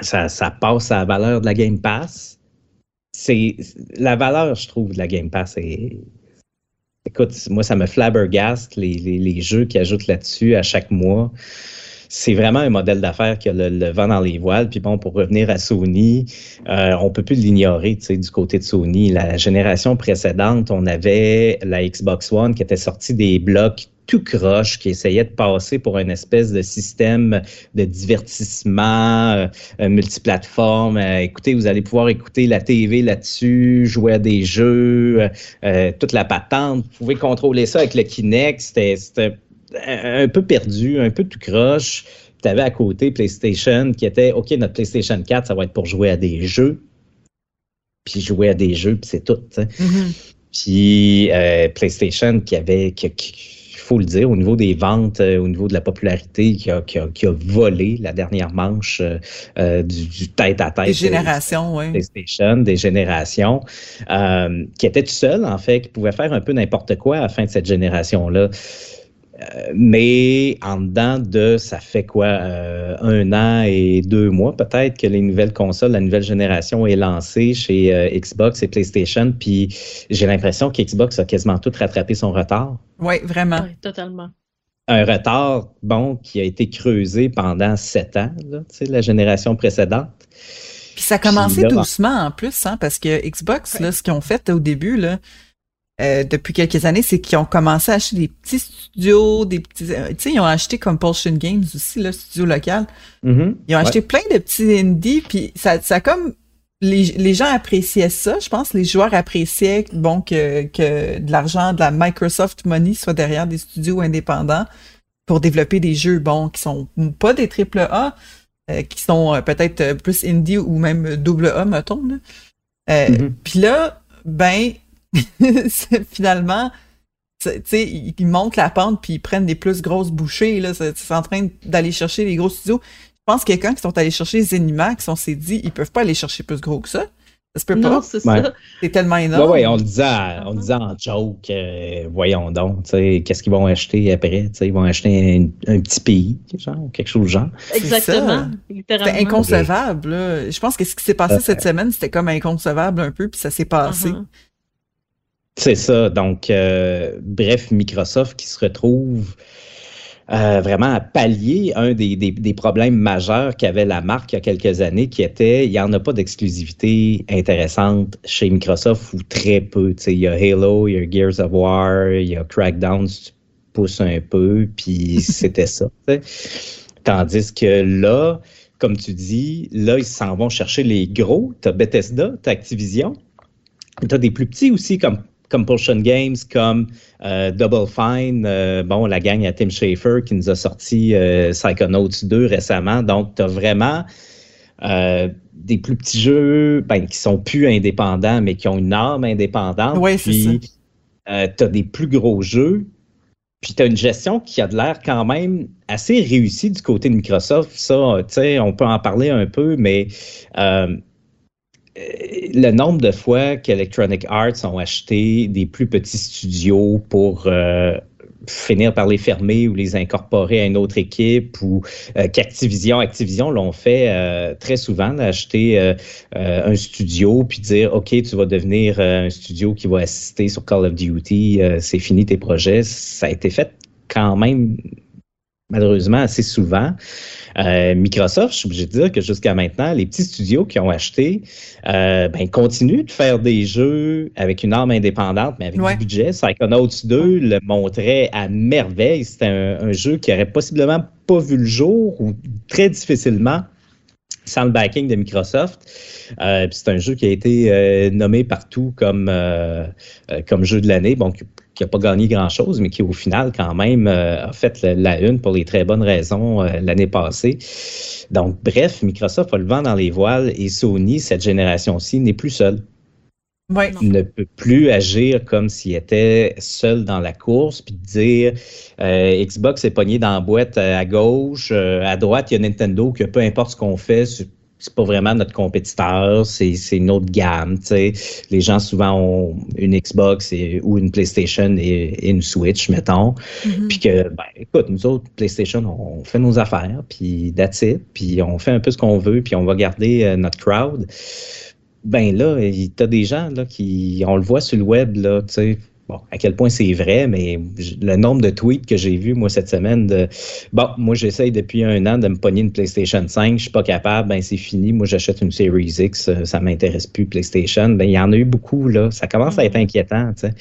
ça, ça passe à la valeur de la Game Pass. C'est la valeur, je trouve, de la Game Pass est. Écoute, moi, ça me flabbergaste les, les, les jeux qui ajoutent là-dessus à chaque mois. C'est vraiment un modèle d'affaires qui a le, le vent dans les voiles. Puis bon, pour revenir à Sony, euh, on peut plus l'ignorer, tu sais, du côté de Sony. La génération précédente, on avait la Xbox One qui était sortie des blocs tout croche, qui essayait de passer pour une espèce de système de divertissement euh, euh, multiplateforme. Euh, écoutez, vous allez pouvoir écouter la TV là-dessus, jouer à des jeux, euh, toute la patente. Vous pouvez contrôler ça avec le Kinect. C'était un peu perdu, un peu tout croche. Tu avais à côté PlayStation qui était OK, notre PlayStation 4, ça va être pour jouer à des jeux. Puis jouer à des jeux, puis c'est tout. Mhm. Puis PlayStation qui avait, qui, qui- il faut le dire, au niveau des ventes, euh, au niveau de la popularité, qui a, qui a, qui a volé la dernière manche euh, euh, du, tête-à-tête. Des de- générations, oui. PlayStation, des générations, euh, qui était tout seul, en fait, qui pouvait faire un peu n'importe quoi à la fin de cette génération-là. Euh, mais en dedans de, ça fait quoi, euh, un an et deux mois peut-être que les nouvelles consoles, la nouvelle génération est lancée chez euh, Xbox et PlayStation, puis j'ai l'impression que Xbox a quasiment tout rattrapé son retard. Oui, vraiment. Oui, totalement. Un retard, bon, qui a été creusé pendant sept ans, là, tu sais, la génération précédente. Puis ça a commencé Puis là, doucement en plus, hein, parce que Xbox, là, ce qu'ils ont fait au début, là, euh, depuis quelques années, c'est qu'ils ont commencé à acheter des petits studios, des petits. euh, tu sais, ils ont acheté Compulsion Games aussi, le studio local. Mhm. Ils ont Ouais. acheté plein de petits indies, puis ça, ça comme les, les gens appréciaient ça. Je pense les joueurs appréciaient bon que, que de l'argent, de la Microsoft Money soit derrière des studios indépendants pour développer des jeux bon qui sont pas des triple A, euh, qui sont euh, peut-être plus indie ou même double A, mettons. Là. Euh, Mhm. Puis là, ben finalement, c'est- tu sais, ils, montent la pente puis ils prennent des plus grosses bouchées. Là, c'est en train d'aller chercher les gros studios. Je pense que quand ils sont allés chercher Zenimax, on s'est dit, ils peuvent pas aller chercher plus gros que ça. Ça se peut Non, pas. c'est Ouais. ça. C'est tellement énorme. ouais, on le disait, à- on le disait en joke, euh, voyons donc, tu sais, qu'est-ce qu'ils vont acheter après? Tu sais, ils vont acheter un, un petit pays, genre, ou quelque chose du genre. Exactement. C'était inconcevable. là. Je pense que ce qui s'est passé Euh, cette semaine, c'était comme inconcevable un peu, puis ça s'est passé. Uh-huh. C'est ça. Donc, euh, bref, Microsoft qui se retrouve euh, vraiment à pallier un des, des- des problèmes majeurs qu'avait la marque il y a quelques années, qui était il n'y en a pas d'exclusivité intéressante chez Microsoft ou très peu. Il y a Halo, il y a Gears of War, il y a Crackdown, si tu pousses un peu, puis c'était ça. Tandis que là, comme tu dis, là, ils s'en vont chercher les gros. Tu as Bethesda, tu as Activision. Tu as des plus petits aussi, comme Compulsion Games, comme euh, Double Fine, euh, bon, la gang à Tim Schafer qui nous a sorti euh, Psychonauts 2 récemment. Donc, tu as vraiment des plus petits jeux ben, qui sont plus indépendants, mais qui ont une âme indépendante. C'est Puis, tu as des plus gros jeux. Puis tu as une gestion qui a de l'air quand même assez réussie du côté de Microsoft. Ça, tu sais, on peut en parler un peu, mais le nombre de fois qu'Electronic Arts ont acheté des plus petits studios pour euh, finir par les fermer ou les incorporer à une autre équipe ou euh, qu'Activision, Activision l'ont fait euh, très souvent, là, acheter euh, un studio puis dire OK, tu vas devenir un studio qui va assister sur Call of Duty, c'est fini tes projets. Ça a été fait quand même malheureusement assez souvent. Euh, Microsoft, je suis obligé de dire que jusqu'à maintenant, les petits studios qui ont acheté euh, ben, continuent de faire des jeux avec une arme indépendante, mais avec Ouais. du budget. Psychonauts 2 le montrait à merveille. C'était un, un jeu qui aurait possiblement pas vu le jour ou très difficilement sans le backing de Microsoft. Euh, c'est un jeu qui a été euh, nommé partout comme, euh, comme jeu de l'année. Bon, qui n'a pas gagné grand-chose, mais qui au final quand même a fait la, une pour les très bonnes raisons l'année passée. Donc, bref, Microsoft a le vent dans les voiles et Sony, cette génération-ci, n'est plus seule. ne peut plus agir comme s'il était seul dans la course, puis dire Xbox est pogné dans la boîte à gauche, à droite, il y a Nintendo, que peu importe ce qu'on fait, c'est pas vraiment notre compétiteur, c'est une autre gamme. sais. Les gens souvent ont une Xbox ou une PlayStation et, une Switch, mettons. Mm-hmm. Puis que, ben, écoute, nous autres, PlayStation, on fait nos affaires, puis that's it, puis on fait un peu ce qu'on veut, puis on va garder euh, notre crowd. Ben là, a des gens là, qui, on le voit sur le web, là, tu sais, bon, à quel point c'est vrai, mais le nombre de tweets que j'ai vus, moi, cette semaine, de bon, moi, j'essaye depuis un an de me pogner une PlayStation 5, je suis pas capable, ben, c'est fini, moi, j'achète une Series X, euh, ça m'intéresse plus, PlayStation. Ben, il y en a eu beaucoup, là. Ça commence à être mm-hmm. inquiétant, tu sais.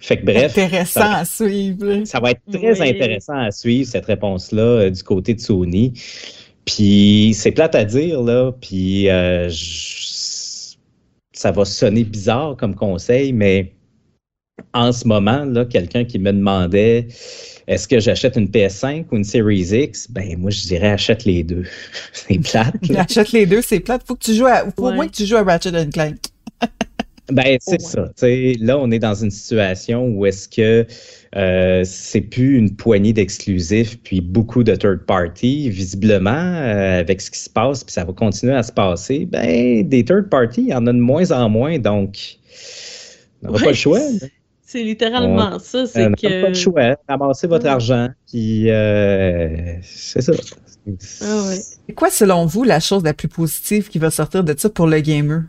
Fait que bref. Intéressant à suivre. Ça va être très intéressant à suivre, cette réponse-là, euh, du côté de Sony. Puis, c'est plate à dire, là, puis euh, ça va sonner bizarre comme conseil, mais en ce moment, là, quelqu'un qui me demandait est-ce que j'achète une PS5 ou une Series X, ben moi je dirais achète les deux. c'est plate. achète les deux, c'est plate. Faut que tu joues à, faut au moins que tu joues à Ratchet Clank. ben c'est ça. là, on est dans une situation où est-ce que euh, c'est plus une poignée d'exclusifs puis beaucoup de third party. Visiblement, euh, avec ce qui se passe, puis ça va continuer à se passer. Ben des third party, il y en a de moins en moins, donc on n'a pas le choix. C'est littéralement ça. C'est que. pas le choix. Ramassez votre argent, puis euh, c'est ça. Ah ouais. C'est quoi, selon vous, la chose la plus positive qui va sortir de ça pour le gamer?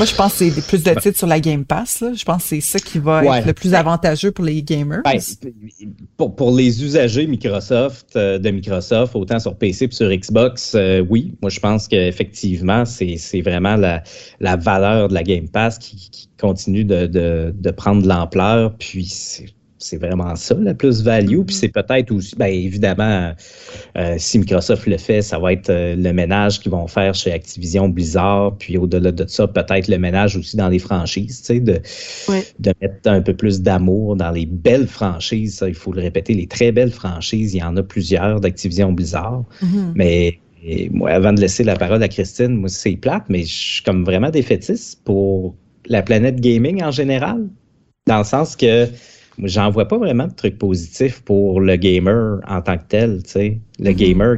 Moi, je pense que c'est plus de titres sur la Game Pass. Là. Je pense que c'est ça qui va être le plus avantageux pour les gamers. Ben, pour, pour, les usagers Microsoft, euh, de Microsoft, autant sur PC que sur Xbox, euh, oui. Moi, je pense qu'effectivement, c'est vraiment la, la valeur de la Game Pass qui, qui continue de, de, de prendre de l'ampleur. Puis, c'est vraiment ça, la plus-value. Puis c'est peut-être aussi, bien évidemment, euh, si Microsoft le fait, ça va être euh, le ménage qu'ils vont faire chez Activision Blizzard. Puis au-delà de ça, peut-être le ménage aussi dans les franchises, tu sais, de, de mettre un peu plus d'amour dans les belles franchises. Ça, il faut le répéter, les très belles franchises, il y en a plusieurs d'Activision Blizzard. Mm-hmm. Mais moi, avant de laisser la parole à Christine, moi, c'est plate, mais je suis comme vraiment défaitiste pour la planète gaming en général. Dans le sens que j'en vois pas vraiment de trucs positifs pour le gamer en tant que tel, tu sais. Le mm-hmm. gamer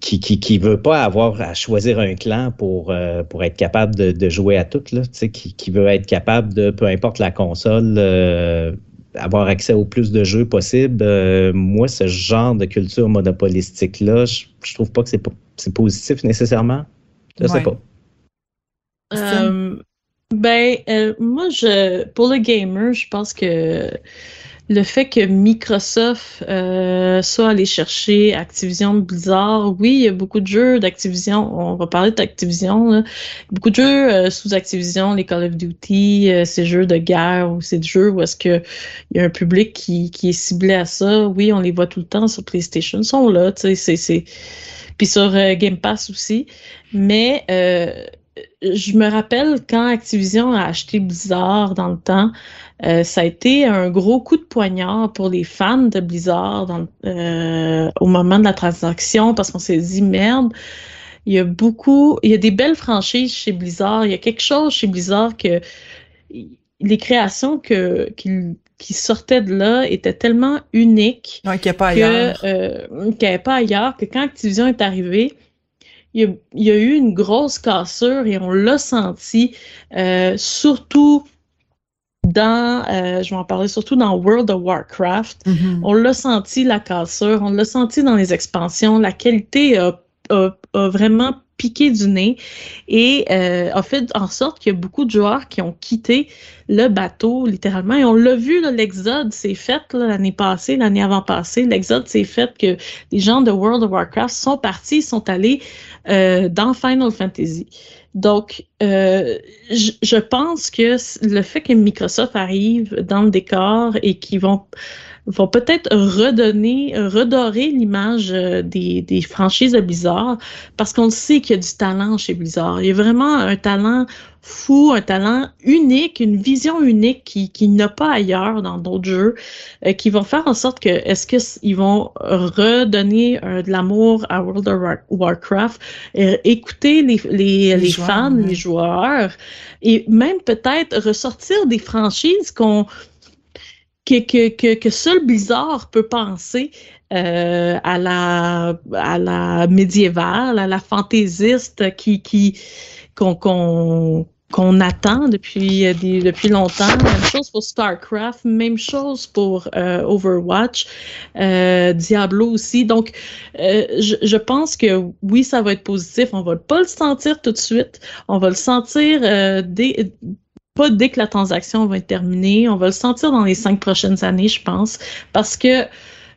qui, qui, qui, veut pas avoir à choisir un clan pour, euh, pour être capable de, jouer à tout, là, tu sais, qui, qui veut être capable de, peu importe la console, euh, avoir accès au plus de jeux possible. Euh, moi, ce genre de culture monopolistique-là, je, je trouve pas que c'est positif nécessairement. Je sais pas. Ben, euh, moi, je, pour le gamer, je pense que le fait que Microsoft euh, soit allé chercher Activision Blizzard, oui, il y a beaucoup de jeux d'Activision. On va parler d'Activision. Beaucoup de jeux euh, sous Activision, les Call of Duty, ces jeux de guerre ou ces jeux où est-ce que il y a un public qui, qui est ciblé à ça. Oui, on les voit tout le temps sur PlayStation, ils sont là, tu sais, c'est puis sur Game Pass aussi. Mais je me rappelle quand Activision a acheté Blizzard dans le temps, euh, ça a été un gros coup de poignard pour les fans de Blizzard euh, au moment de la transaction parce qu'on s'est dit merde. Il y a beaucoup, il y a des belles franchises chez Blizzard. Il y a quelque chose chez Blizzard que les créations que, qui, sortaient de là étaient tellement uniques qu'il n'y a pas ailleurs. Euh, qu'il n'y avait pas ailleurs que quand Activision est arrivé, il y, a, eu une grosse cassure et on l'a senti, euh, surtout dans, euh, je vais en parler surtout dans World of Warcraft. Mm-hmm. On l'a senti la cassure, on l'a senti dans les expansions. La qualité a, vraiment piqué du nez. Et euh, a fait en sorte qu'il y a beaucoup de joueurs qui ont quitté le bateau littéralement. Et on l'a vu l'exode s'est fait l'année passée l'année avant passée. L'exode s'est fait que les gens de World of Warcraft sont partis sont allés euh, dans Final Fantasy. Donc, euh, je pense que le fait que Microsoft arrive dans le décor et qu'ils vont vont peut-être redonner, redorer l'image euh, des, des, franchises de Blizzard parce qu'on sait qu'il y a du talent chez Blizzard. Il y a vraiment un talent fou, un talent unique, une vision unique qui, qui n'a pas ailleurs dans d'autres jeux, euh, qui vont faire en sorte que est-ce qu'ils vont redonner euh, de l'amour à World of Warcraft, écouter les, les, les, fans, les joueurs, et même peut-être ressortir des franchises qu'on que, que, que, seul Blizzard peut penser euh, à la à la médiévale, à la fantaisiste qui qui qu'on qu'on attend depuis euh, depuis longtemps. Même chose pour Starcraft, même chose pour euh, Overwatch, Diablo aussi. Donc, je, je, pense que oui, ça va être positif. On va pas le sentir tout de suite. On va le sentir dès pas dès que la transaction va être terminée. On va le sentir dans les cinq prochaines années, je pense, parce que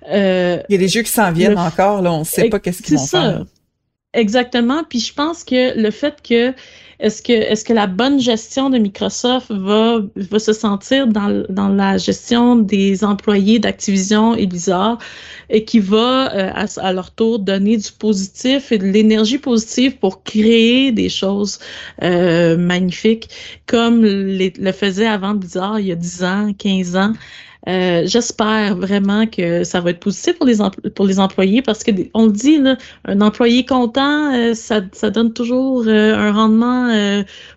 euh, il y a des jeux qui s'en viennent encore. Là, on ne sait pas qu'est-ce qu'ils vont ça. faire. Exactement. Puis je pense que le fait que est-ce que est-ce que la bonne gestion de Microsoft va va se sentir dans, dans la gestion des employés d'Activision et Blizzard et qui va euh, à, leur tour donner du positif et de l'énergie positive pour créer des choses euh, magnifiques comme le faisait avant Blizzard il y a 10 ans, 15 ans? Euh, j'espère vraiment que ça va être positif pour les, pour les employés parce que on le dit, là, un employé content, euh, ça, ça donne toujours euh, un rendement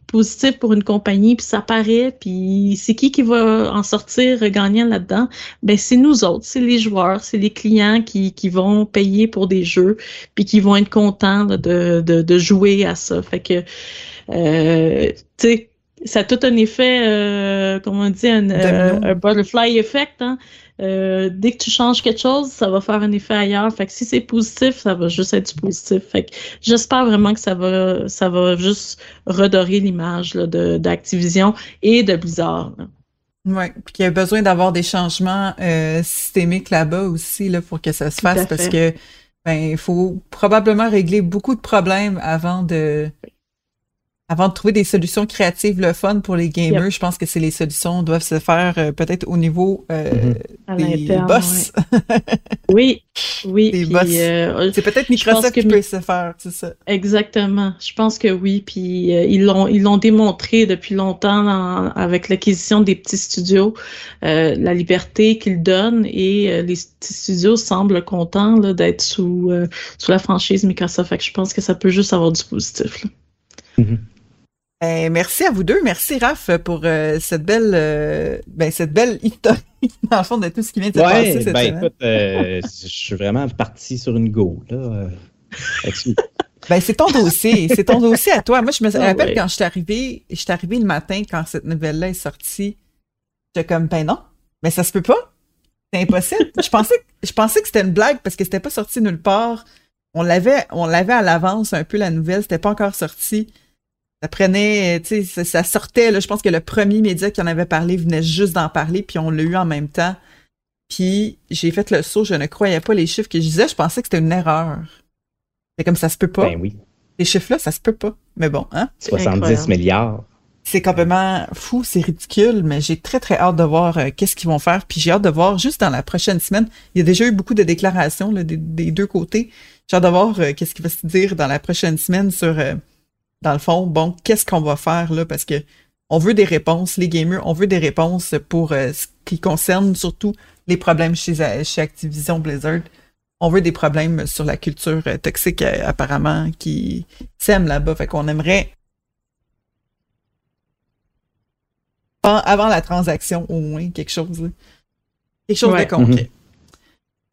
positif pour une compagnie, puis ça paraît, puis c'est qui qui va en sortir gagnant là-dedans? Ben c'est nous autres, c'est les joueurs, c'est les clients qui, qui vont payer pour des jeux, puis qui vont être contents de, de, de jouer à ça. Fait que, tu sais, ça a tout un effet, euh, comment on dit, un, euh, butterfly effect. Hein? Euh, dès que tu changes quelque chose, ça va faire un effet ailleurs. Fait que si c'est positif, ça va juste être positif. Fait que j'espère vraiment que ça va, ça va juste redorer l'image d'Activision et de Blizzard. Oui, puis qu'il y a besoin d'avoir des changements euh, systémiques là-bas aussi là, pour que ça se fasse parce que ben il faut probablement régler beaucoup de problèmes avant de avant de trouver des solutions créatives, le fun pour les gamers, je pense que c'est les solutions doivent se faire euh, peut-être au niveau euh, mm-hmm. des boss. oui, oui. Des boss. Euh, c'est peut-être Microsoft qui peut se faire, c'est ça. Exactement. Je pense que oui. Puis ils l'ont ils l'ont démontré depuis longtemps avec l'acquisition des petits studios, la liberté qu'ils donnent et les petits studios semblent contents d'être sous sous la franchise Microsoft. Fait que je pense que ça peut juste avoir du positif. Mm-hmm. Ben, merci à vous deux. Merci, Raph, pour euh, cette belle euh, ben, cette belle historique, dans le fond, de tout ce qui vient de se passer cette ben, écoute, euh, je suis vraiment parti sur une go, là, ben, c'est ton dossier. C'est ton dossier à toi. Moi, je me ah rappelle quand je suis arrivée, je suis le matin quand cette nouvelle-là est sortie. J'étais comme, ben non, mais ça se peut pas. C'est impossible. je pensais, je pensais que c'était une blague parce que c'était pas sorti nulle part. On l'avait, on l'avait à l'avance un peu la nouvelle. C'était pas encore sorti ça prenait, tu sais, ça, sortait, là, je pense que le premier média qui en avait parlé venait juste d'en parler, puis on l'a eu en même temps. Puis j'ai fait le saut, je ne croyais pas les chiffres que je disais, je pensais que c'était une erreur. C'est comme ça se peut pas. Ben oui. Ces chiffres-là, ça se peut pas. Mais bon, hein? 70 milliards. C'est complètement fou, c'est ridicule, mais j'ai très très hâte de voir euh, qu'est-ce qu'ils vont faire. Puis j'ai hâte de voir juste dans la prochaine semaine. Il y a déjà eu beaucoup de déclarations des, deux côtés. J'ai hâte de voir euh, qu'est-ce qui va se dire dans la prochaine semaine sur euh, dans le fond, bon, qu'est-ce qu'on va faire là? Parce que on veut des réponses, les gamers, on veut des réponses pour euh, ce qui concerne surtout les problèmes chez, chez Activision Blizzard. On veut des problèmes sur la culture euh, toxique, euh, apparemment, qui sème là-bas. Fait qu'on aimerait avant la transaction, au moins, quelque chose. Quelque chose de concret.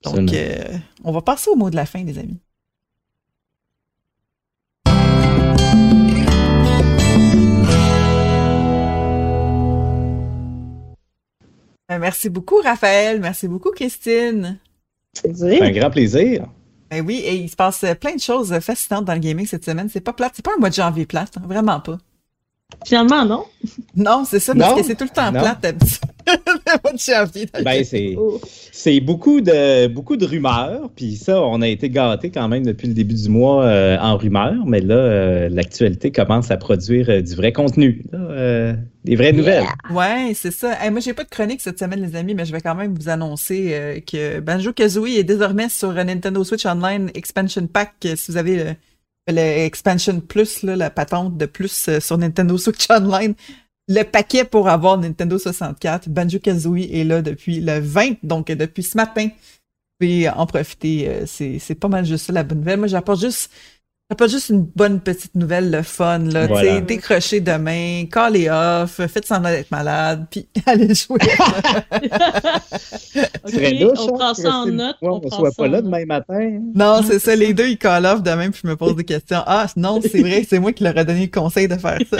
Mm-hmm. Donc, on va passer au mot de la fin, les amis. Merci beaucoup, Raphaël. Merci beaucoup, Christine. C'est un grand plaisir. Ben oui, et il se passe plein de choses fascinantes dans le gaming cette semaine. C'est pas plate. C'est pas un mois de janvier plate. Vraiment pas. Finalement, non. Non, c'est ça, parce que c'est tout le temps plate le mois de janvier. Ben, c'est beaucoup de, beaucoup de rumeurs, puis ça, on a été gâtés quand même depuis le début du mois euh, en rumeurs, mais là, euh, l'actualité commence à produire euh, du vrai contenu, des vraies nouvelles. Ouais, c'est ça. Moi, moi, j'ai pas de chronique cette semaine, les amis, mais je vais quand même vous annoncer que Banjo-Kazooie est désormais sur Nintendo Switch Online Expansion Pack, si vous avez le, Expansion Plus, la patente de plus sur Nintendo Switch Online le paquet pour avoir Nintendo 64. Banjo-Kazooie est là depuis le 20, donc depuis ce matin. Vous pouvez en profiter. Euh, c'est pas mal juste ça, la bonne nouvelle. Moi, j'apporte juste pas juste une bonne petite nouvelle, le fun, là, voilà. décrocher demain, caller off, faites semblant d'être malade, puis allez jouer. okay, on prend ça en note. on ne soit pas là demain matin. Non, c'est ça, les deux, ils call off demain, puis je me pose des questions. Ah, non, c'est vrai, c'est moi qui leur ai donné le conseil de faire ça.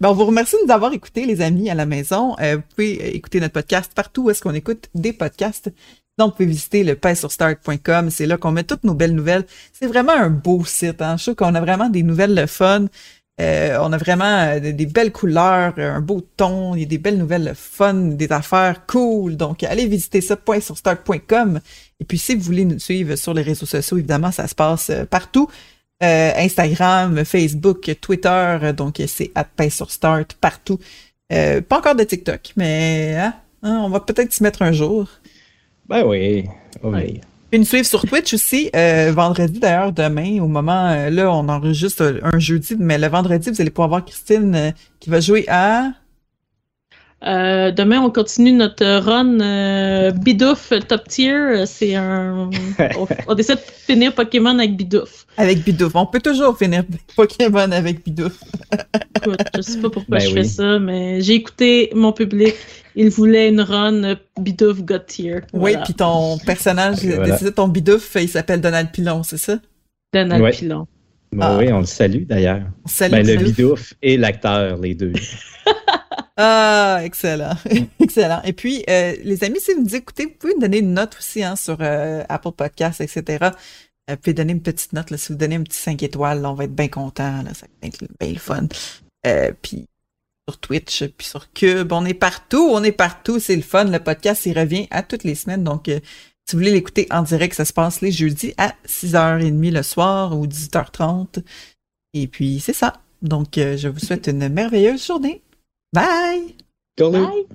bon, on vous remercie de nous avoir écoutés, les amis, à la maison. Euh, vous pouvez écouter notre podcast partout où est-ce qu'on écoute des podcasts. Donc, vous pouvez visiter le start.com. C'est là qu'on met toutes nos belles nouvelles. C'est vraiment un beau site. Hein? Je trouve qu'on a vraiment des nouvelles le fun. Euh, on a vraiment euh, des, belles couleurs, un beau ton, il y a des belles nouvelles le fun, des affaires cool. Donc, allez visiter ça, start.com. Et puis, si vous voulez nous suivre sur les réseaux sociaux, évidemment, ça se passe euh, partout. Instagram, Facebook, Twitter, donc c'est at partout. pas encore de TikTok, mais hein, hein, on va peut-être s'y mettre un jour. Ben oui, oui. Puis nous suivre sur Twitch aussi, euh, vendredi d'ailleurs, demain, au moment, euh, là, on enregistre un jeudi, mais le vendredi, vous allez pouvoir voir Christine euh, qui va jouer à... Euh, demain, on continue notre run euh, Bidouf top tier. C'est un. on, essaie de finir Pokémon avec Bidouf. Avec Bidouf. On peut toujours finir Pokémon avec Bidouf. Écoute, je sais pas pourquoi ben je fais ça, mais j'ai écouté mon public. Il voulait une run Bidouf got tier. Oui, puis ton personnage, voilà. ton Bidouf, il s'appelle Donald Pilon, c'est ça? Donald Pilon. Ben oui, on le salue d'ailleurs. Ben, le Bidouf et l'acteur, les deux. Ah, excellent. excellent. Et puis, euh, les amis, si vous nous écoutez, vous pouvez nous donner une note aussi hein, sur euh, Apple Podcasts, etc. Euh, vous pouvez donner une petite note. Là, si vous donnez un petit 5 étoiles, on va être bien content. Là, ça va être bien le fun. puis sur Twitch, puis sur Cube, on est partout. On est partout. C'est le fun. Le podcast, il revient à toutes les semaines. Donc, si vous voulez l'écouter en direct, ça se passe les jeudis à 6h30 le soir ou 18h30. Et puis, c'est ça. Donc, je vous souhaite une merveilleuse journée. Bye. Bye.